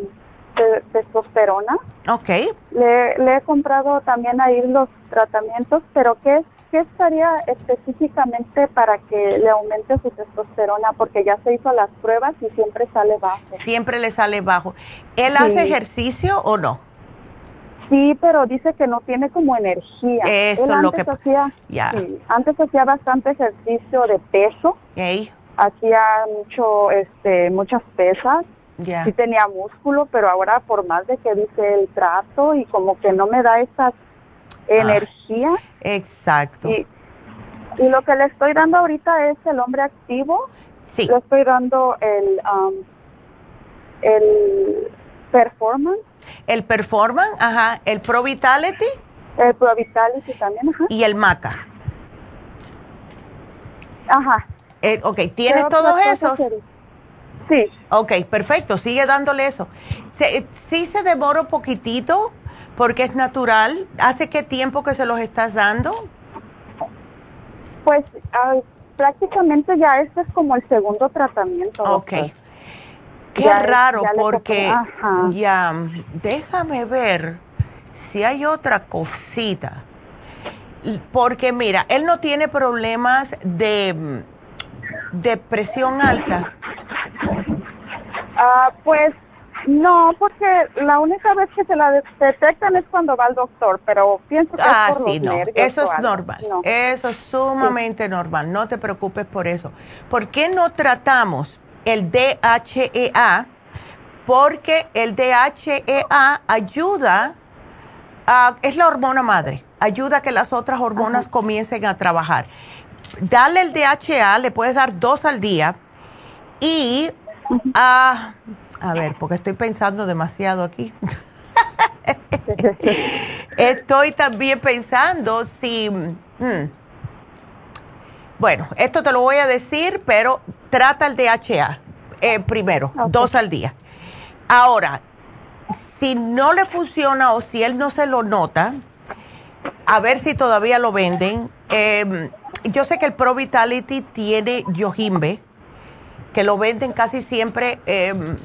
testosterona. Ok. Le, le, he comprado también ahí los tratamientos, pero ¿qué, ¿qué estaría específicamente para que le aumente su testosterona? Porque ya se hizo las pruebas y siempre sale bajo. Siempre le sale bajo. ¿Él hace ejercicio o no? Sí, pero dice que no tiene como energía. Eso es lo que hacía. Sí, antes hacía bastante ejercicio de peso. Hacía mucho, este, muchas pesas. Sí tenía músculo, pero ahora por más de que dice el trato y como que no me da esa energía. exacto. Y, lo que le estoy dando ahorita es el hombre activo. Sí. Le estoy dando el, um, el performance el Performance, ajá, el Pro Vitality. El Pro Vitality también, ajá. Y el Maca. Ajá. Eh, ok, ¿tienes todos esos? Sí. Ok, perfecto, sigue dándole eso. sí se demora un poquitito porque es natural. ¿Hace qué tiempo que se los estás dando? Pues prácticamente ya este es como el segundo tratamiento. Ok. Qué raro, porque ya, déjame ver si hay otra cosita. Porque mira, él no tiene problemas de, de presión alta. Ah, pues no, porque la única vez que se la detectan es cuando va al doctor, pero pienso que es ah, por sí, no. Eso es normal. Eso es sumamente normal. No te preocupes por eso. ¿Por qué no tratamos el DHEA, porque el DHEA ayuda, a, es la hormona madre, ayuda a que las otras hormonas comiencen a trabajar. Dale el DHEA, le puedes dar dos al día y, a ver, porque estoy pensando demasiado aquí. [LAUGHS] estoy también pensando si... Hmm, bueno, esto te lo voy a decir, pero trata el DHA eh, primero, dos al día. Ahora, si no le funciona o si él no se lo nota, a ver si todavía lo venden. Em, yo sé que el Pro Vitality tiene Yojimbe, que lo venden casi siempre. Em,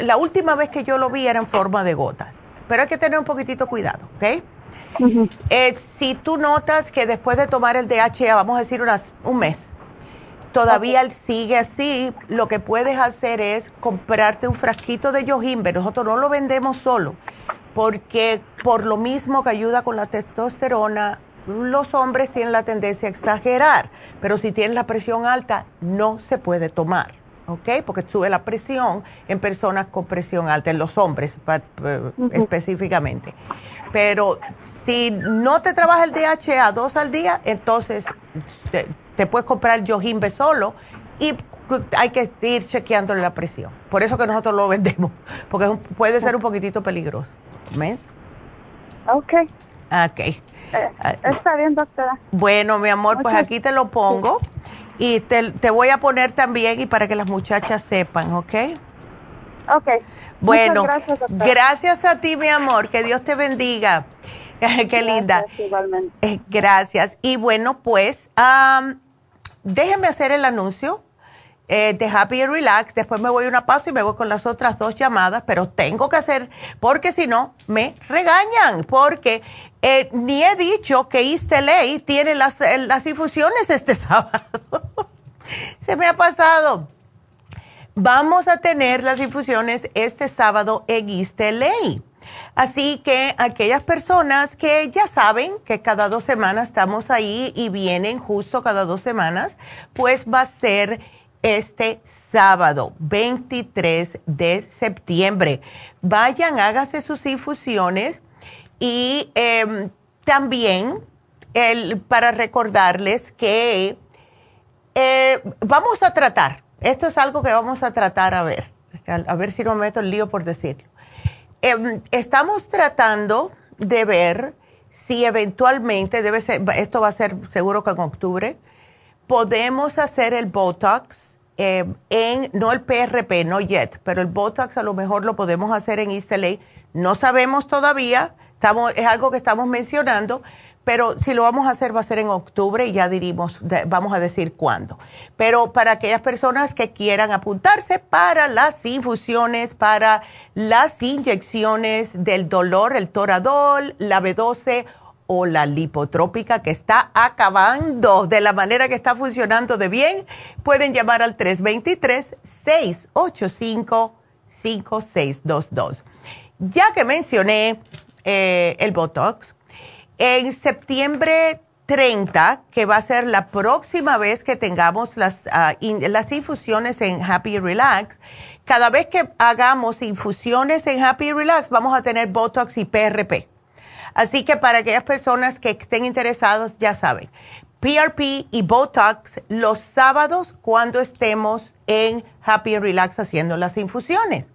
la última vez que yo lo vi era en forma de gotas, pero hay que tener un poquitito cuidado, ¿ok? Eh, si tú notas que después de tomar el DHA, vamos a decir unas, un mes, todavía sigue así, lo que puedes hacer es comprarte un frasquito de yojimbe. Nosotros no lo vendemos solo, porque por lo mismo que ayuda con la testosterona, los hombres tienen la tendencia a exagerar, pero si tienen la presión alta, no se puede tomar. ¿ok? Porque sube la presión en personas con presión alta, en los hombres específicamente. Pero si no te trabaja el DHA dos al día, entonces te, puedes comprar el Yojimbe solo y hay que ir chequeándole la presión. Por eso que nosotros lo vendemos, [LAUGHS] porque puede ser un poquitito peligroso. ¿Ves? Ok. Ok. Eh, está bien, doctora. Bueno, mi amor, pues aquí te lo pongo. Y te, te, voy a poner también y para que las muchachas sepan, ¿ok? Ok. Bueno, gracias, gracias, a ti, mi amor. Que Dios te bendiga. [LAUGHS] Qué linda. Igualmente. Eh, gracias. Y bueno, pues déjenme hacer el anuncio eh, de Happy and Relax. Después me voy una pausa y me voy con las otras dos llamadas, pero tengo que hacer, porque si no, me regañan, porque eh, ni he dicho que LA tiene las, las infusiones este [LAUGHS] sábado. Se me ha pasado. Vamos a tener las infusiones este sábado en LA. Así que aquellas personas que ya saben que cada dos semanas estamos ahí y vienen justo cada dos semanas, pues va a ser este sábado, 23 de septiembre. Vayan, hágase sus infusiones y em, también el, para recordarles que eh, vamos a tratar, esto es algo que vamos a tratar a ver, a ver si no me meto el lío por decirlo em, estamos tratando de ver si eventualmente, debe ser, esto va a ser seguro que en octubre, podemos hacer el Botox em, en, no el PRP, no yet, pero el Botox a lo mejor lo podemos hacer en East LA. No sabemos todavía, estamos, es algo que estamos mencionando, pero si lo vamos a hacer va a ser en octubre y ya dirimos, vamos a decir cuándo. Pero para aquellas personas que quieran apuntarse para las infusiones, para las inyecciones del dolor, el toradol, la B12 o la lipotrópica que está acabando de la manera que está funcionando de bien, pueden llamar al 323-685-5622. Ya que mencioné eh, el Botox, en septiembre 30, que va a ser la próxima vez que tengamos las, ah, las infusiones en Happy Relax, cada vez que hagamos infusiones en Happy Relax vamos a tener Botox y PRP. Así que para aquellas personas que estén interesadas, ya saben, PRP y Botox los sábados cuando estemos en Happy Relax haciendo las infusiones.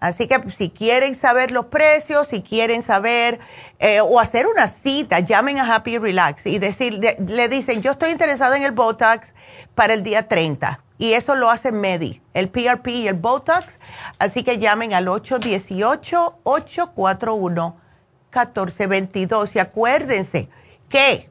Así que si quieren saber los precios, si quieren saber eh, o hacer una cita, llamen a Happy Relax y decir, le dicen, yo estoy interesada en el Botox para el día 30. Y eso lo hace Medi, el PRP y el Botox. Así que llamen al 818-841-1422. Y acuérdense que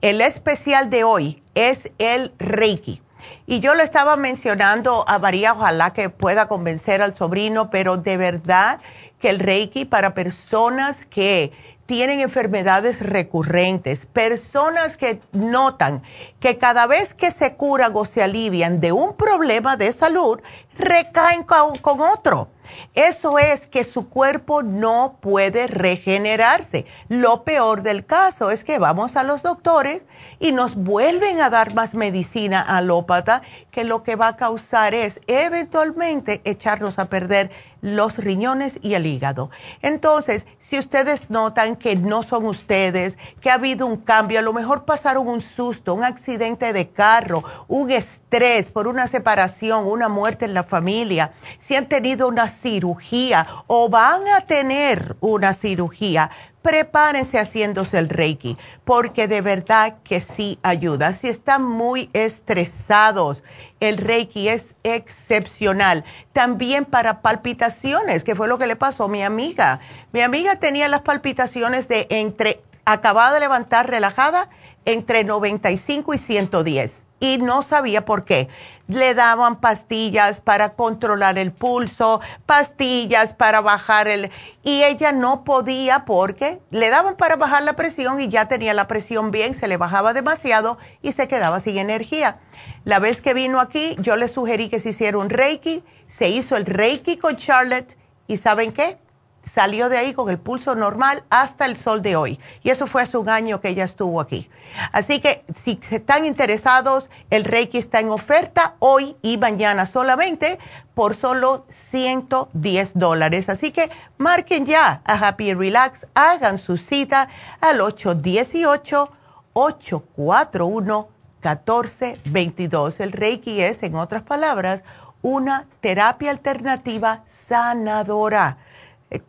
el especial de hoy es el Reiki. Y yo le estaba mencionando a María, ojalá que pueda convencer al sobrino, pero de verdad que el Reiki para personas que tienen enfermedades recurrentes, personas que notan que cada vez que se curan o se alivian de un problema de salud, recaen con, otro. Eso es que su cuerpo no puede regenerarse. Lo peor del caso es que vamos a los doctores y nos vuelven a dar más medicina alópata que lo que va a causar es eventualmente echarnos a perder los riñones y el hígado. Entonces, si ustedes notan que no son ustedes, que ha habido un cambio, a lo mejor pasaron un susto, un accidente de carro, un estrés por una separación, una muerte en la familia, si han tenido una cirugía o van a tener una cirugía, prepárense haciéndose el Reiki, porque de verdad que sí ayuda. Si están muy estresados, el Reiki es excepcional. También para palpitaciones, que fue lo que le pasó a mi amiga. Mi amiga tenía las palpitaciones de entre, acababa de levantar relajada, entre 95 y 110 y no sabía por qué le daban pastillas para controlar el pulso, pastillas para bajar el... Y ella no podía porque le daban para bajar la presión y ya tenía la presión bien, se le bajaba demasiado y se quedaba sin energía. La vez que vino aquí, yo le sugerí que se hiciera un reiki, se hizo el reiki con Charlotte y ¿saben qué? Salió de ahí con el pulso normal hasta el sol de hoy. Y eso fue hace un año que ella estuvo aquí. Así que si están interesados, el Reiki está en oferta hoy y mañana solamente por solo 110 dólares. Así que marquen ya a Happy Relax, hagan su cita al 818-841-1422. El Reiki es, en otras palabras, una terapia alternativa sanadora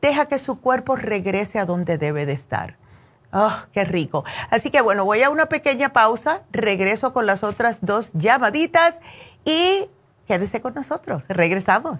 deja que su cuerpo regrese a donde debe de estar. ¡Oh, qué rico! Así que bueno, voy a una pequeña pausa, regreso con las otras dos llamaditas y quédese con nosotros. Regresamos.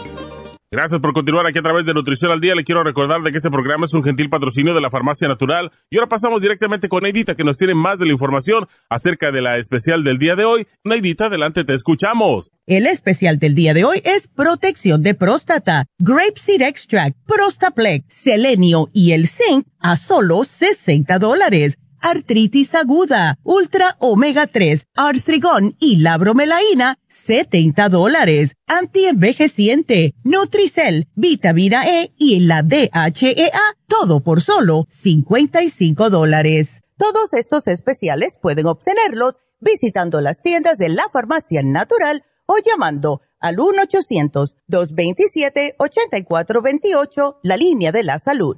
Gracias por continuar aquí a través de Nutrición al Día. Le quiero recordar de que este programa es un gentil patrocinio de la Farmacia Natural. Y ahora pasamos directamente con Neidita, que nos tiene más de la información acerca de la especial del día de hoy. Neidita, adelante, te escuchamos. El especial del día de hoy es protección de próstata, Grape Seed Extract, Prostaplex, Selenio y el Zinc a solo 60 dólares artritis aguda, ultra omega 3, arstrigón y la bromelaína, 70 dólares. Antienvejeciente, Nutricel, vitamina E y la DHEA, todo por solo 55 dólares. Todos estos especiales pueden obtenerlos visitando las tiendas de la farmacia natural o llamando al 1-800-227-8428, la línea de la salud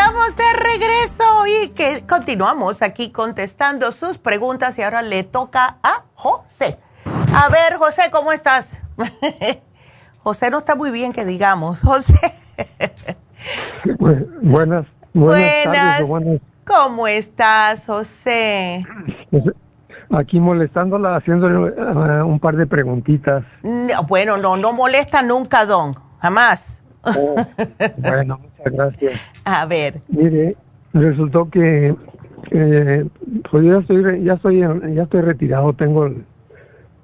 Estamos de regreso y que continuamos aquí contestando sus preguntas y ahora le toca a José. A ver, José, ¿cómo estás? [LAUGHS] José no está muy bien que digamos. [LAUGHS] José. buenas, buenas, tardes. ¿Cómo estás, José? Pues, aquí molestándola, haciéndole uh, un par de preguntitas. bueno, no, no molesta nunca, don. Jamás. Oh, [LAUGHS] bueno, muchas gracias. A ver. Mire, resultó que eh, pues ya estoy ya estoy ya estoy retirado, tengo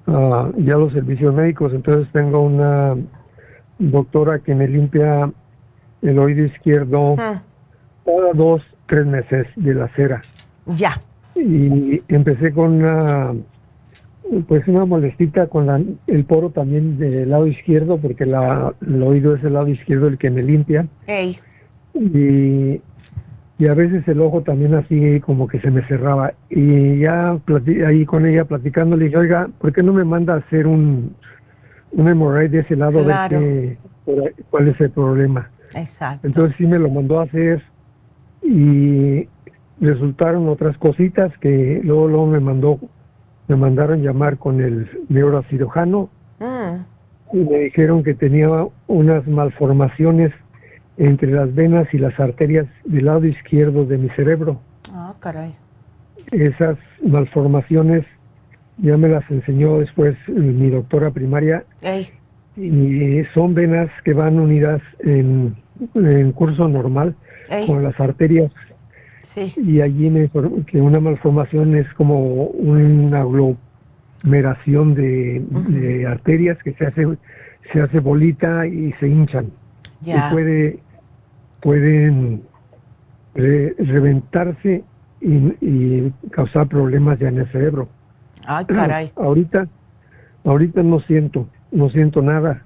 ah, ya los servicios médicos, entonces tengo una doctora que me limpia el oído izquierdo ah. cada dos tres meses de la cera. Ya. Y empecé con una pues una molestita con la, el poro también del lado izquierdo, porque la, el oído es el lado izquierdo el que me limpia. Y, y a veces el ojo también así como que se me cerraba. Y ya ahí con ella platicando, le dije, oiga, ¿por qué no me manda a hacer un, un hemorroide de ese lado? Claro. Ver cuál es el problema. Exacto. Entonces sí me lo mandó a hacer y resultaron otras cositas que luego, luego me mandó me mandaron llamar con el neurocirujano mm. y me dijeron que tenía unas malformaciones entre las venas y las arterias del lado izquierdo de mi cerebro. Ah, caray. Esas malformaciones ya me las enseñó después mi doctora primaria y son venas que van unidas en, en curso normal con las arterias. Y allí me que una malformación es como una aglomeración de, arterias que se hace se hace bolita y se hinchan. Y puede pueden reventarse y, causar problemas ya en el cerebro. Ay, caray. [CLEARS THROAT] ahorita ahorita no siento no siento nada.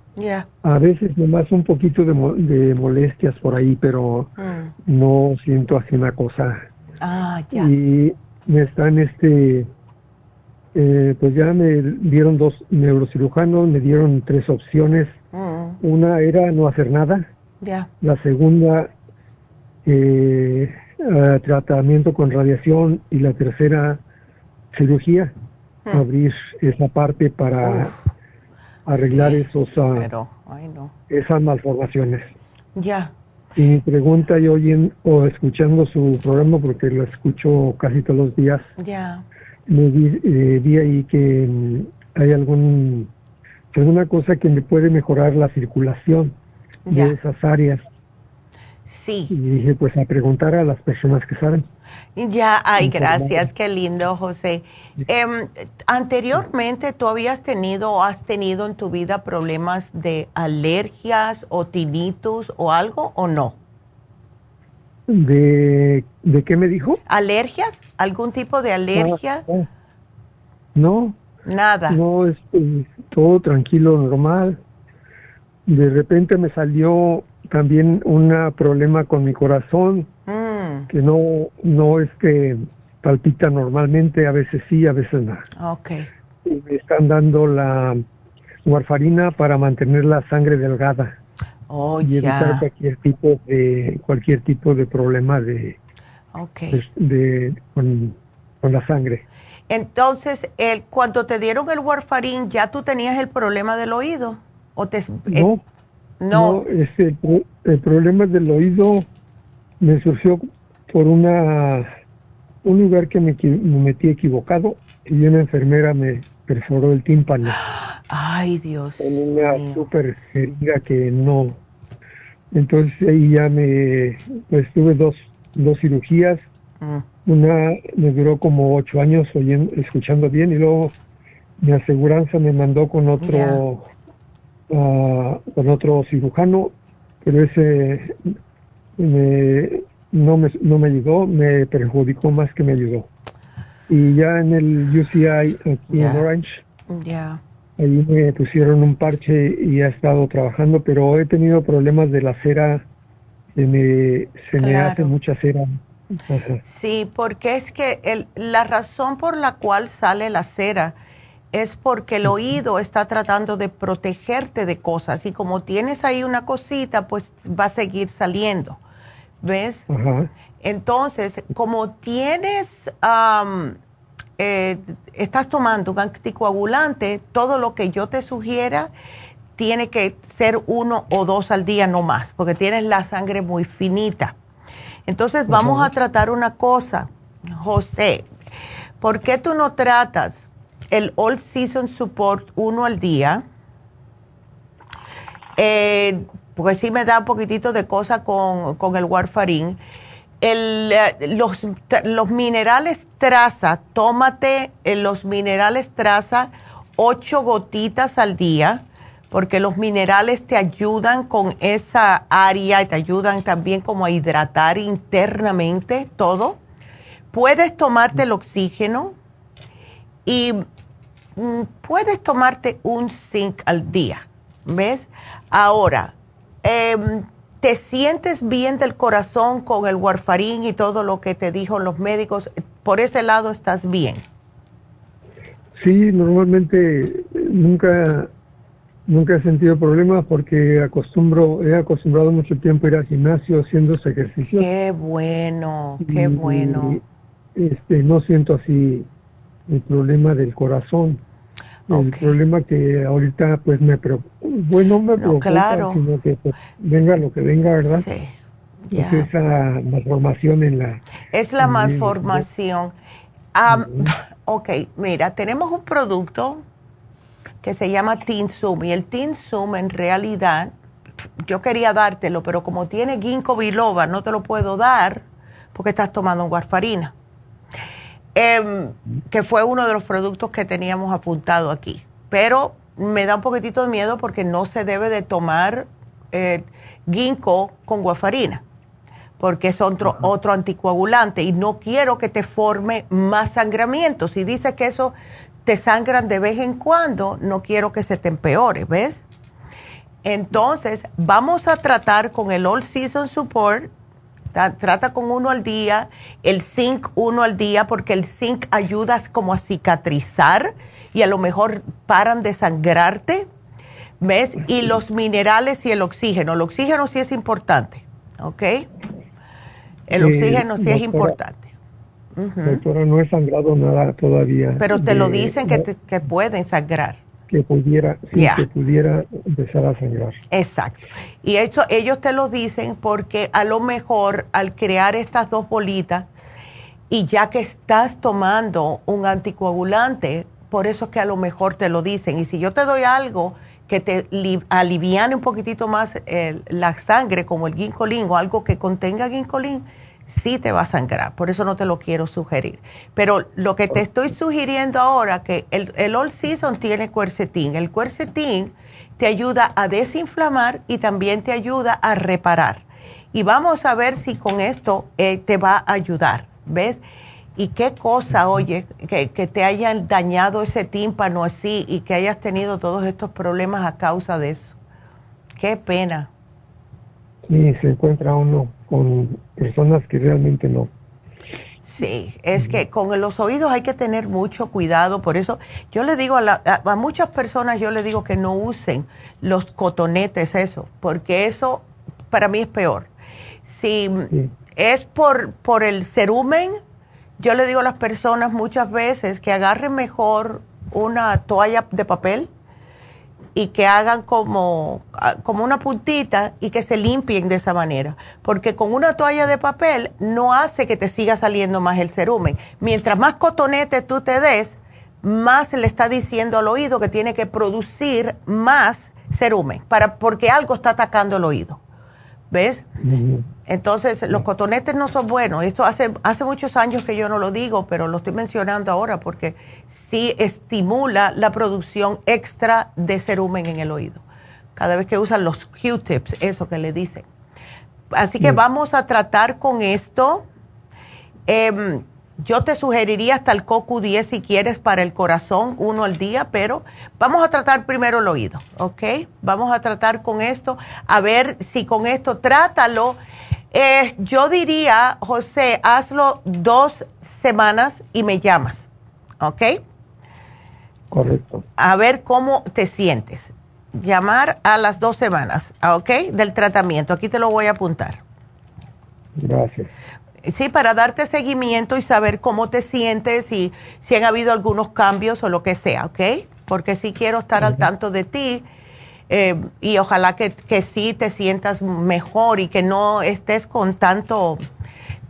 A veces nomás un poquito de, de molestias por ahí, pero mm. no siento así una cosa. Ah, ya. Y me están, este, eh, pues ya me dieron dos neurocirujanos, me dieron tres opciones. Mm. Una era no hacer nada. La segunda, eh, tratamiento con radiación. Y la tercera, cirugía. Mm. Abrir esa parte para arreglar esos, ah, esas malformaciones. Ya. Y mi pregunta, yo oyendo o escuchando su programa, porque lo escucho casi todos los días, ya. me vi, eh, ahí que mm, hay algún alguna cosa que me puede mejorar la circulación de esas áreas. Sí. Y dije, pues a preguntar a las personas que saben. Ya, ay, gracias, qué lindo, José. Em, anteriormente, ¿tú habías tenido o has tenido en tu vida problemas de alergias o tinnitus o algo o no? ¿De, de qué me dijo? ¿Alergias? ¿Algún tipo de alergia? No. Nada. No, es, todo tranquilo, normal. De repente me salió también un problema con mi corazón Mm. que no, no es que palpita normalmente, a veces sí, a veces no. Okay. me están dando la warfarina para mantener la sangre delgada. Oh, y evitar cualquier tipo de cualquier tipo de problema de, okay. de, con, la sangre. Entonces, el, cuando te dieron el warfarín, ¿ya tú tenías el problema del oído? ¿O te, no, no, este, el problema del oído me surgió por una un lugar que me, metí equivocado y una enfermera me perforó el tímpano. Ay, Dios. Con una súper herida que no. Entonces ahí ya me pues tuve dos, dos cirugías. Mm. Una me duró como ocho años oyendo, escuchando bien y luego mi aseguranza me mandó con otro ah, con otro cirujano, pero ese me, no, me, no me ayudó, me perjudicó más que me ayudó. Y ya en el UCI aquí en Orange, ahí me pusieron un parche y he estado trabajando, pero he tenido problemas de la cera, se me, se me hace mucha cera. Sí, porque es que el, la razón por la cual sale la cera es porque el oído está tratando de protegerte de cosas y como tienes ahí una cosita, pues va a seguir saliendo. ¿Ves? Entonces, como tienes, eh, estás tomando un anticoagulante, todo lo que yo te sugiera tiene que ser uno o dos al día no más, porque tienes la sangre muy finita. Entonces, vamos a tratar una cosa, José. ¿Por qué tú no tratas el All Season Support uno al día? Eh, porque sí me da un poquitito de cosa con, el warfarín. Eh, los, los, minerales traza, tómate eh, los minerales traza ocho gotitas al día, porque los minerales te ayudan con esa área y te ayudan también como a hidratar internamente todo. Puedes tomarte el oxígeno y puedes tomarte un zinc al día, ¿ves? Ahora, eh, ¿te sientes bien del corazón con el warfarín y todo lo que te dijo los médicos? ¿Por ese lado estás bien? Sí, normalmente nunca nunca he sentido problemas porque acostumbro he acostumbrado mucho tiempo a ir al gimnasio haciendo ese ejercicio. Qué bueno, qué bueno. Este, no siento así el problema del corazón. El problema que ahorita pues me preocupa, bueno, me preocupa, sino que pues, venga lo que venga, ¿verdad? Sí. Es esa malformación en la... Es la malformación. [LAUGHS] ok, mira, tenemos un producto que se llama Zoom y el Zoom en realidad yo quería dártelo, pero como tiene ginkgo biloba no te lo puedo dar porque estás tomando warfarina. Em, que fue uno de los productos que teníamos apuntado aquí. Pero me da un poquitito de miedo porque no se debe de tomar eh, ginkgo con guafarina, porque es otro, otro anticoagulante y no quiero que te forme más sangramiento. Si dice que eso te sangran de vez en cuando, no quiero que se te empeore, ¿ves? Entonces, vamos a tratar con el All Season Support Trata con uno al día, el zinc uno al día, porque el zinc ayuda como a cicatrizar y a lo mejor paran de sangrarte. ¿Ves? Y los minerales y el oxígeno. El oxígeno sí es importante, ¿ok? El oxígeno sí es importante. Doctora, no he sangrado nada todavía. Pero te lo dicen que, que pueden sangrar que pudiera, que pudiera empezar a sangrar. Exacto. Y eso, ellos te lo dicen porque a lo mejor al crear estas dos bolitas y ya que estás tomando un anticoagulante, por eso es que a lo mejor te lo dicen. Y si yo te doy algo que te aliviane un poquitito más la sangre, como el ginkolín o algo que contenga ginkolín, sí te va a sangrar, por eso no te lo quiero sugerir. Pero lo que te estoy sugiriendo ahora, que el, el All Season tiene cuercetín. El cuercetín te ayuda a desinflamar y también te ayuda a reparar. Y vamos a ver si con esto eh, te va a ayudar, ¿ves? Y qué cosa, oye, que, que te hayan dañado ese tímpano así y que hayas tenido todos estos problemas a causa de eso. Qué pena. Sí, se encuentra uno con personas que realmente no. Sí, es que con los oídos hay que tener mucho cuidado, por eso yo le digo a, a, muchas personas, yo le digo que no usen los cotonetes, eso, porque eso para mí es peor. Si es por, por el cerumen, yo le digo a las personas muchas veces que agarren mejor una toalla de papel y que hagan como, como una puntita y que se limpien de esa manera. Porque con una toalla de papel no hace que te siga saliendo más el cerumen. Mientras más cotonete tú te des, más le está diciendo al oído que tiene que producir más cerumen, para, porque algo está atacando el oído. ¿Ves? Entonces, los cotonetes no son buenos. Esto hace, hace muchos años que yo no lo digo, pero lo estoy mencionando ahora porque sí estimula la producción extra de cerumen en el oído. Cada vez que usan los Q-tips, eso que le dicen. Así que vamos a tratar con esto. Em, yo te sugeriría hasta el CoQ10 si quieres para el corazón, uno al día, pero vamos a tratar primero el oído, ¿ok? Vamos a tratar con esto, a ver si con esto trátalo. Eh, yo diría, José, hazlo dos semanas y me llamas, ¿ok? Correcto. A ver cómo te sientes. Llamar a las dos semanas, ¿ok? Del tratamiento. Aquí te lo voy a apuntar. Gracias. Sí, para darte seguimiento y saber cómo te sientes y si han habido algunos cambios o lo que sea, ¿ok? Porque sí quiero estar al tanto de ti eh, y ojalá que, que, sí te sientas mejor y que no estés con tanto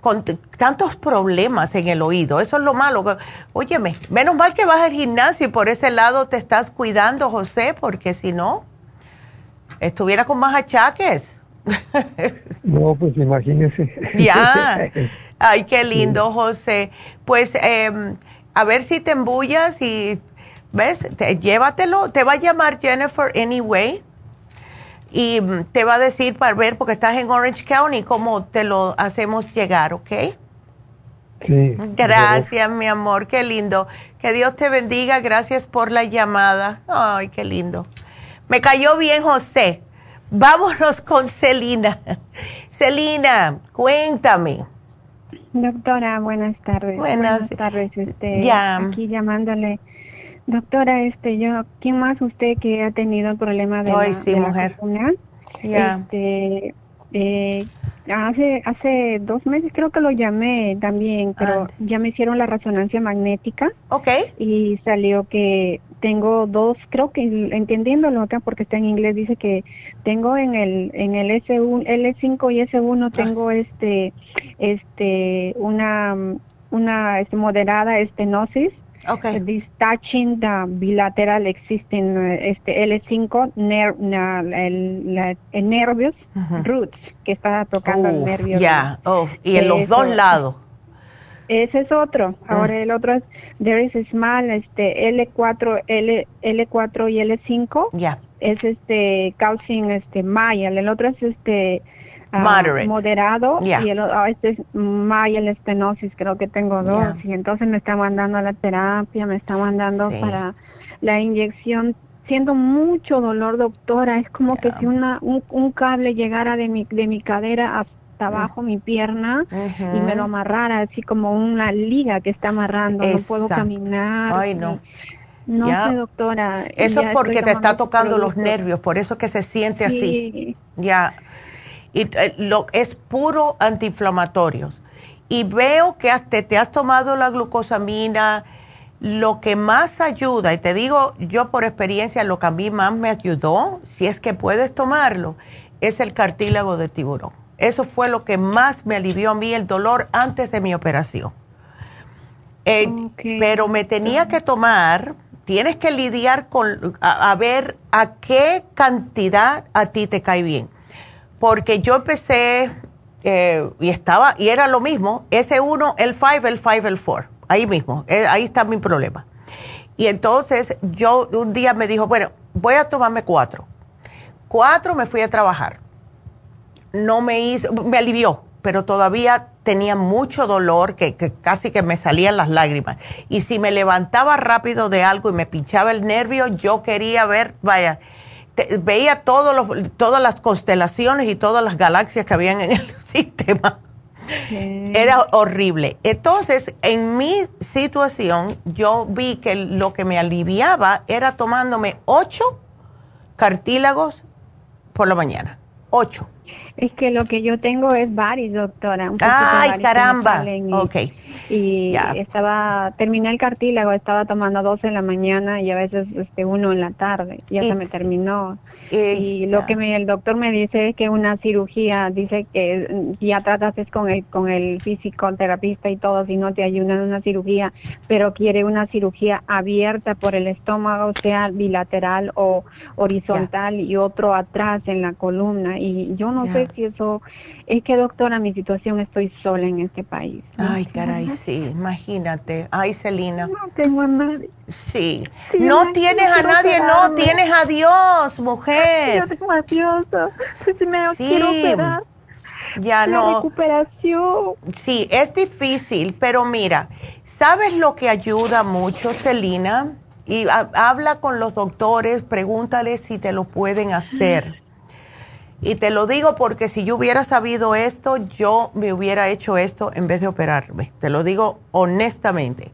con tantos problemas en el oído. Eso es lo malo. Óyeme, menos mal que vas al gimnasio y por ese lado te estás cuidando, José, porque si no, estuviera con más achaques. [LAUGHS] No, pues imagínese. Ya. [LAUGHS] Ay, qué lindo, José. Pues em, a ver si te embullas y, ¿ves? llévatelo. Te va a llamar Jennifer anyway y mm, te va a decir para ver, porque estás en Orange County, cómo te lo hacemos llegar, ¿ok? Sí. Gracias, mi amor, qué lindo. Que Dios te bendiga, gracias por la llamada. Ay, qué lindo. Me cayó bien, José. Vámonos con Celina. [LAUGHS] Celina, cuéntame. Doctora, buenas tardes. Buenas, tardes. Este, Aquí llamándole. Doctora, este, yo, ¿quién más usted que ha tenido el problema de Ay, sí, mujer. Este, eh, hace hace dos meses creo que lo llamé también, pero ya me hicieron la resonancia magnética. Ok. Y salió que tengo dos, creo que entendiéndolo acá porque está en inglés dice que tengo en el en el S1, L5 y S1 tengo este este una una este, moderada estenosis Okay. This touching the bilateral existing este L5 ner, el, el, nervios roots que está tocando el nervio. Ya, oh, y en los dos lados. Ese es otro. Ahora mm. el otro es there is a small este L4 L L4 y L5. Ya. Es este causing este mild, el otro es este ah, moderado. Y el ah, este es mild estenosis, creo que tengo dos. Y entonces me está mandando la terapia, me está mandando para la inyección. Siendo mucho dolor, doctora, es como que si una un, un, cable llegara de mi de mi cadera a abajo mi pierna y me lo amarrara así como una liga que está amarrando, no puedo caminar. Ay, no. No sé, doctora. Eso es porque te está tocando los nervios, por eso que se siente así. Ya. Y eh, lo es puro antiinflamatorio. Y veo que hasta te has tomado la glucosamina, lo que más ayuda, y te digo yo por experiencia, lo que a mí más me ayudó, si es que puedes tomarlo, es el cartílago de tiburón. Eso fue lo que más me alivió a mí el dolor antes de mi operación. Eh, pero me tenía que tomar, tienes que lidiar con, a, ver a qué cantidad a ti te cae bien. Porque yo empecé eh, y estaba, y era lo mismo, ese 1, el 5, el 5, el 4, ahí mismo, eh, ahí está mi problema. Y entonces yo un día me dijo, bueno, voy a tomarme cuatro. Cuatro me fui a trabajar no me hizo, me alivió, pero todavía tenía mucho dolor que, casi que me salían las lágrimas. Y si me levantaba rápido de algo y me pinchaba el nervio, yo quería ver, vaya, veía todos los, todas las constelaciones y todas las galaxias que habían en el [LAUGHS] sistema. Era horrible. Entonces, en mi situación, yo vi que lo que me aliviaba era tomándome ocho cartílagos por la mañana. Ocho. Es que lo que yo tengo es varis, doctora. Ay, caramba. ok. Y estaba, terminé el cartílago, estaba tomando 12 en la mañana y a veces este uno en la tarde. Ya se me terminó y lo que me, el doctor me dice es que una cirugía, dice que ya tratas es con el, con el terapista y todo, si no te ayuda en una cirugía, pero quiere una cirugía abierta por el estómago, sea bilateral o horizontal y otro atrás en la columna. Y yo no sé si eso, es que doctora, mi situación estoy sola en este país. Ay, caray, sí, imagínate. Ay, Celina. No tengo a nadie. Sí. no tienes a nadie, no, tienes a Dios, mujer. Yo tengo a Dios. Si me quiero operar. Ya no. recuperación. Sí, es difícil, pero mira, ¿sabes lo que ayuda mucho, Celina? Y habla con los doctores, pregúntales si te lo pueden hacer. Y te lo digo porque si yo hubiera sabido esto, yo me hubiera hecho esto en vez de operarme. Te lo digo honestamente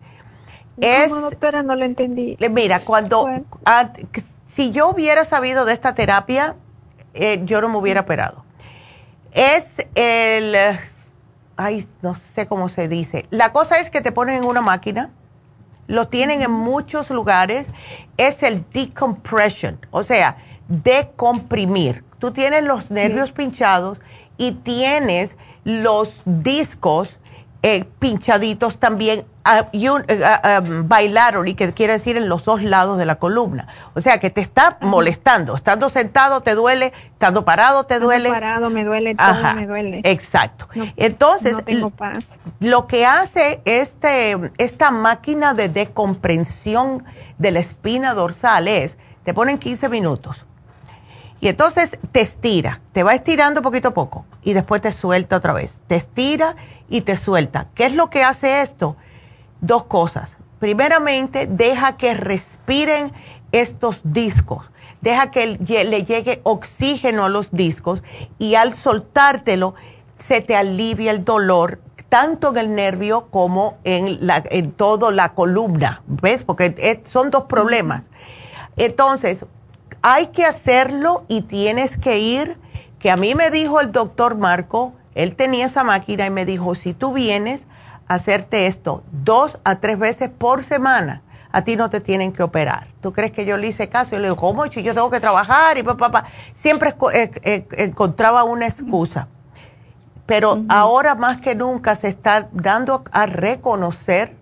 es, no, doctora, no lo entendí. Mira, cuando, si yo hubiera sabido de esta terapia, eh, yo no me hubiera operado. Es el, ay, no sé cómo se dice. La cosa es que te ponen en una máquina, lo tienen en muchos lugares, es el decompression, o sea, decomprimir. Tú tienes los nervios pinchados y tienes los discos eh, pinchaditos también un, uh, que quiere decir en los dos lados de la columna. O sea, que te está molestando. Estando sentado te duele, estando parado te duele. Estando parado me duele, todo me duele. Exacto. Entonces, lo que hace este, esta máquina de decompresión de la espina dorsal es, te ponen 15 minutos. Y entonces te estira, te va estirando poquito a poco y después te suelta otra vez. Te estira y te suelta. ¿Qué es lo que hace esto? dos cosas. Primeramente, deja que respiren estos discos. Deja que le llegue oxígeno a los discos y al soltártelo se te alivia el dolor tanto en el nervio como en, la, en toda la columna, ¿ves? Porque son dos problemas. Entonces, hay que hacerlo y tienes que ir, que a mí me dijo el doctor Marco, él tenía esa máquina y me dijo, si tú vienes, hacerte esto dos a tres veces por semana, a ti no te tienen que operar. ¿Tú crees que yo le hice caso? Yo le digo, ¿cómo? Yo tengo que trabajar y papá, Siempre eh, eh, encontraba una excusa. Pero ahora más que nunca se está dando a reconocer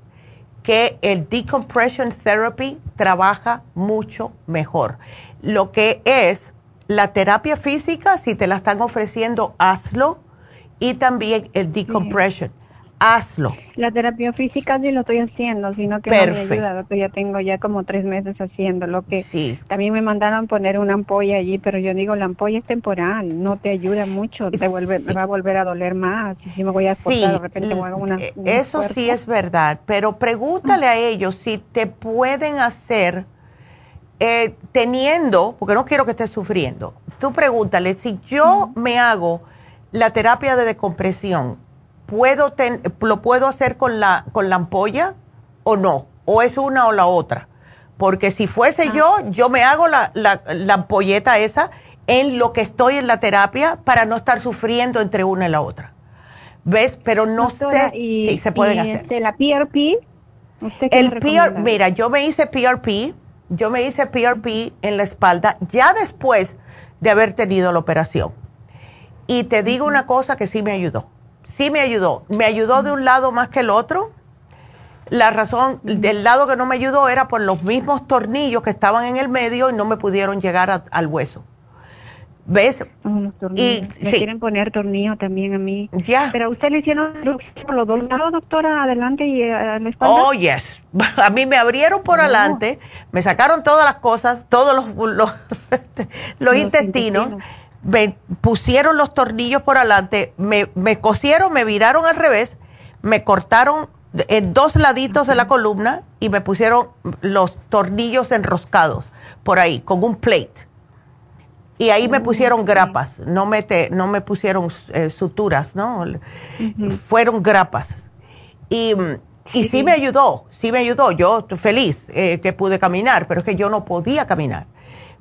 que el decompression therapy trabaja mucho mejor. Lo que es la terapia física, si te la están ofreciendo, hazlo. Y también el decompression hazlo. La terapia física sí lo estoy haciendo, sino que no me ayuda, ya tengo ya como tres meses haciendo lo que sí. también me mandaron poner una ampolla allí, pero yo digo, la ampolla es temporal, no te ayuda mucho, te vuelve, me va a volver a doler más, y si me voy a esforzar, de repente hago una... Eh, eso sí es verdad, pero pregúntale a ellos si te pueden hacer eh, teniendo, porque no quiero que estés sufriendo, tú pregúntale, si yo me hago la terapia de decompresión, ¿puedo ¿lo puedo hacer con la, con la ampolla o no? ¿O es una o la otra? Porque si fuese yo, yo me hago la, la, la, ampolleta esa en lo que estoy en la terapia para no estar sufriendo entre una y la otra. ¿Ves? Pero no sé si se pueden hacer. Este, ¿La PRP? el PRP, mira, yo me hice PRP, yo me hice PRP en la espalda ya después de haber tenido la operación. Y te digo una cosa que sí me ayudó sí me ayudó. Me ayudó de un lado más que el otro. La razón del lado que no me ayudó era por los mismos tornillos que estaban en el medio y no me pudieron llegar al hueso. ¿Ves? y me quieren poner tornillo también a mí. Ya. Pero usted le hicieron por los dos lados, doctora, adelante y eh, a la espalda. Oh, yes. [LAUGHS] A mí me abrieron por adelante, me sacaron todas las cosas, todos los, los, [LAUGHS] intestinos me pusieron los tornillos por adelante, me, me cosieron, me viraron al revés, me cortaron en dos laditos de la columna y me pusieron los tornillos enroscados por ahí, con un plate. Y ahí me pusieron grapas, no me, no me pusieron eh, suturas, ¿no? Fueron grapas. Y, y sí. me ayudó, sí me ayudó. Yo feliz eh, que pude caminar, pero es que yo no podía caminar.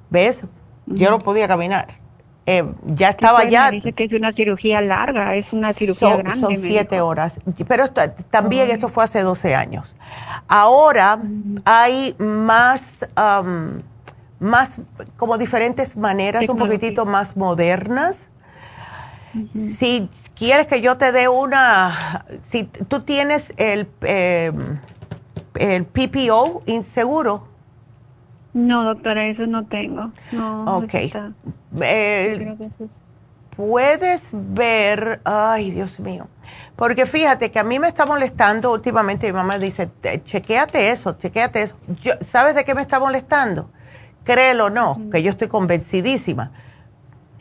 ¿Ves? Yo no podía caminar. Eh, ya estaba ya. dice que es una cirugía larga, es una cirugía grande. Son siete horas. Pero también esto fue hace 12 años. Ahora hay más, más, como diferentes maneras, un poquitito más modernas. Si quieres que yo te dé una, si tú tienes el, eh, el PPO inseguro. No, doctora, eso no tengo. No, ok. Eh, puedes ver, ay, Dios mío. Porque fíjate que a mí me está molestando últimamente, mi mamá dice, chequéate eso, chequéate eso. ¿Sabes de qué me está molestando? Créelo o no, que yo estoy convencidísima.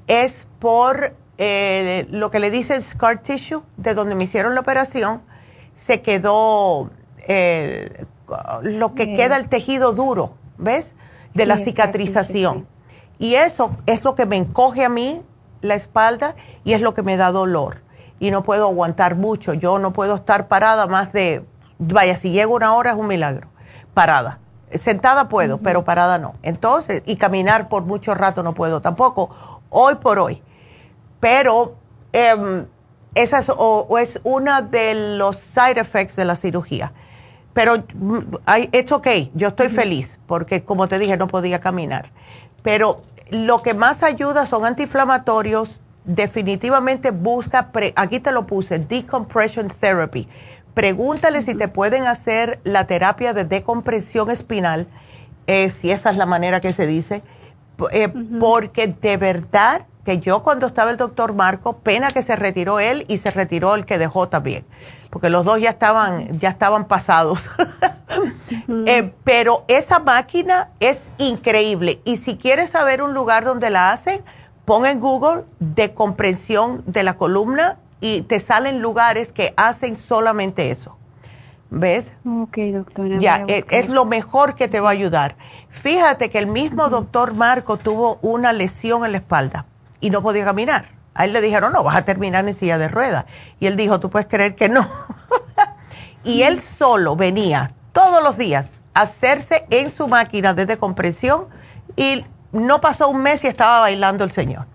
Es por eh, lo que le dicen scar tissue, de donde me hicieron la operación, se quedó eh, lo que queda el tejido duro, ¿ves? de la cicatrización. Y eso es lo que me encoge a mí la espalda y es lo que me da dolor. Y no puedo aguantar mucho. Yo no puedo estar parada más de, vaya, si llego una hora es un milagro. Parada. Sentada puedo, pero parada no. Entonces, y caminar por mucho rato no puedo tampoco, hoy por hoy. Pero eh, esa es, o, es una de los side effects de la cirugía pero es ok, yo estoy feliz porque como te dije no podía caminar. Pero lo que más ayuda son antiinflamatorios. Definitivamente busca, aquí te lo puse, decompression therapy. Pregúntale si te pueden hacer la terapia de decompresión espinal, eh, si esa es la manera que se dice, eh, porque de verdad que yo cuando estaba el doctor Marco, pena que se retiró él y se retiró el que dejó también porque los dos ya estaban, ya estaban pasados. [LAUGHS] Eh, pero esa máquina es increíble. Y si quieres saber un lugar donde la hacen, pon en Google de comprensión de la columna y te salen lugares que hacen solamente eso. ¿Ves? Ok, doctora. Ya, eh, es, lo mejor que te va a ayudar. Fíjate que el mismo doctor Marco tuvo una lesión en la espalda y no podía caminar. A él le dijeron, no, vas a terminar en silla de ruedas. Y él dijo, tú puedes creer que no. [LAUGHS] y él solo venía todos los días a hacerse en su máquina de decompresión y no pasó un mes y estaba bailando el señor.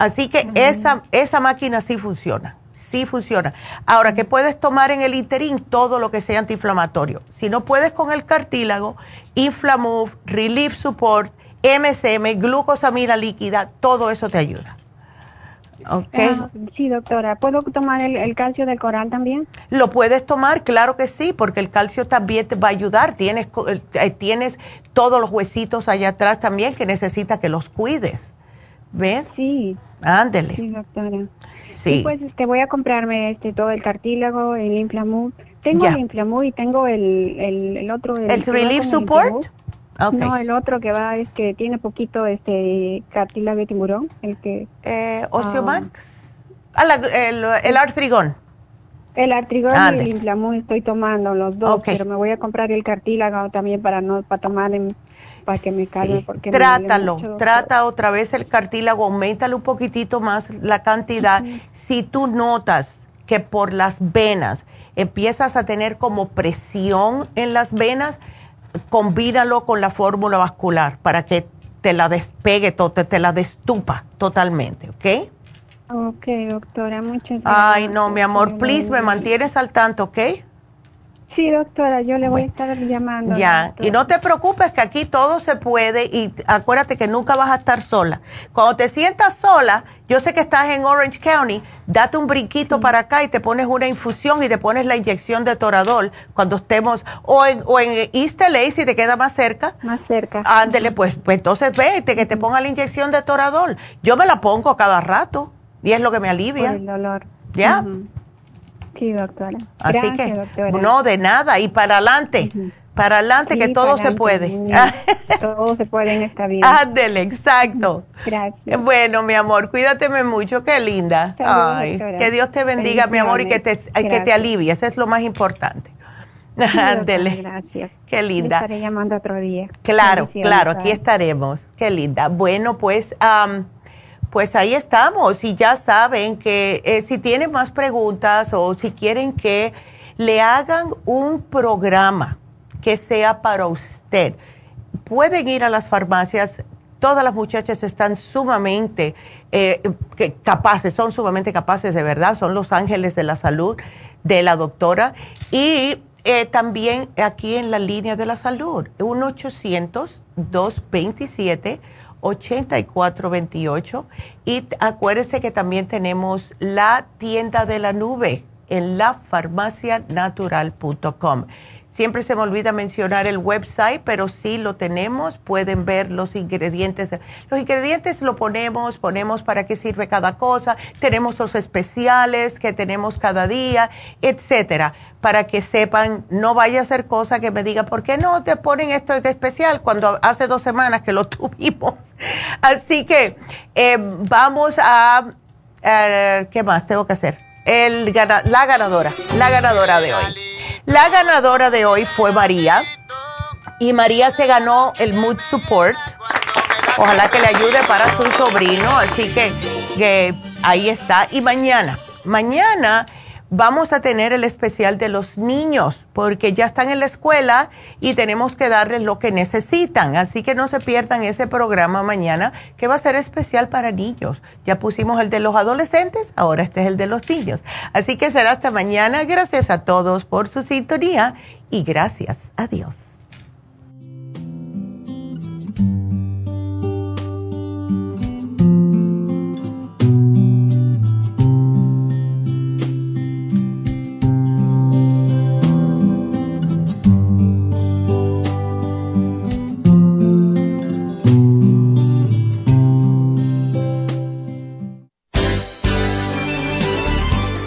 Así que esa, esa máquina sí funciona, sí funciona. Ahora, que puedes tomar en el interín todo lo que sea antiinflamatorio. Si no puedes con el cartílago, Inflamove, Relief Support, MSM, glucosamina líquida, todo eso te ayuda. Okay. Ah, sí, doctora. ¿Puedo tomar el, calcio del coral también? Lo puedes tomar, claro que sí, porque el calcio también te va a ayudar. Tienes, eh, tienes todos los huesitos allá atrás también que necesita que los cuides. ¿Ves? Sí. Ándele. Sí, doctora. Sí. pues este, voy a comprarme este todo el cartílago, el Inflamut. Tengo el Inflamut y tengo el, el, otro. ¿El, Relief Support? No, el otro que va es que tiene poquito este cartílago de tiburón, el que... Eh, Osteomax. Ah, el, el artrigón. El artrigón y el Inflamut estoy tomando los dos, pero me voy a comprar el cartílago también para no para tomar en para que me calme porque trátalo, trata otra vez el cartílago, aumentale un poquitito más la cantidad. Si tú notas que por las venas empiezas a tener como presión en las venas, combínalo con la fórmula vascular para que te la despegue, te, te la destupa totalmente, ¿ok? Ok, doctora, muchas gracias. Ay, no, mi amor, please, me mantienes al tanto, ¿ok? Sí, doctora, yo le voy a estar llamando. Ya, y no te preocupes que aquí todo se puede y acuérdate que nunca vas a estar sola. Cuando te sientas sola, yo sé que estás en Orange County, date un brinquito para acá y te pones una infusión y te pones la inyección de Toradol cuando estemos, o en, o en East LA si te queda más cerca. Más cerca. Ándele, pues, pues entonces vete que te ponga la inyección de Toradol. Yo me la pongo cada rato y es lo que me alivia. el dolor. ¿Ya? Sí, doctora. Así que, no, de nada, y para adelante, para adelante, que todo se puede. [LAUGHS] todo se puede en esta vida. Ándele, exacto. Gracias. Bueno, mi amor, cuídateme mucho, qué linda. Ay, que Dios te bendiga, mi amor, y que te, que te alivie, eso es lo más importante. [LAUGHS] Ándele. gracias. Qué linda. estaré llamando otro día. Claro, claro, aquí estaremos. Qué linda. Bueno, pues... Pues ahí estamos y ya saben que eh, si tienen más preguntas o si quieren que le hagan un programa que sea para usted, pueden ir a las farmacias. Todas las muchachas están sumamente eh, capaces, son sumamente capaces de verdad, son los ángeles de la salud de la doctora. Y eh, también aquí en la línea de la salud, 1-800-227. 8428. Y acuérdese que también tenemos la tienda de la nube en lafarmacianatural.com. Siempre se me olvida mencionar el website, pero sí lo tenemos. Pueden ver los ingredientes. Los ingredientes lo ponemos, ponemos para qué sirve cada cosa. Tenemos los especiales que tenemos cada día, etcétera. Para que sepan, no vaya a ser cosa que me diga, ¿por qué no te ponen esto especial cuando hace dos semanas que lo [LAUGHS] tuvimos? Así que eh, vamos a, ¿qué más tengo que hacer? El, la ganadora, la ganadora de hoy. La ganadora de hoy fue María y María se ganó el Mood Support. Ojalá que le ayude para su sobrino, así que, ahí está. Y mañana, mañana vamos a tener el especial de los niños, porque ya están en la escuela y tenemos que darles lo que necesitan. Así que no se pierdan ese programa mañana, que va a ser especial para niños. Ya pusimos el de los adolescentes, ahora este es el de los niños. Así que será hasta mañana. Gracias a todos por su sintonía y gracias a Dios.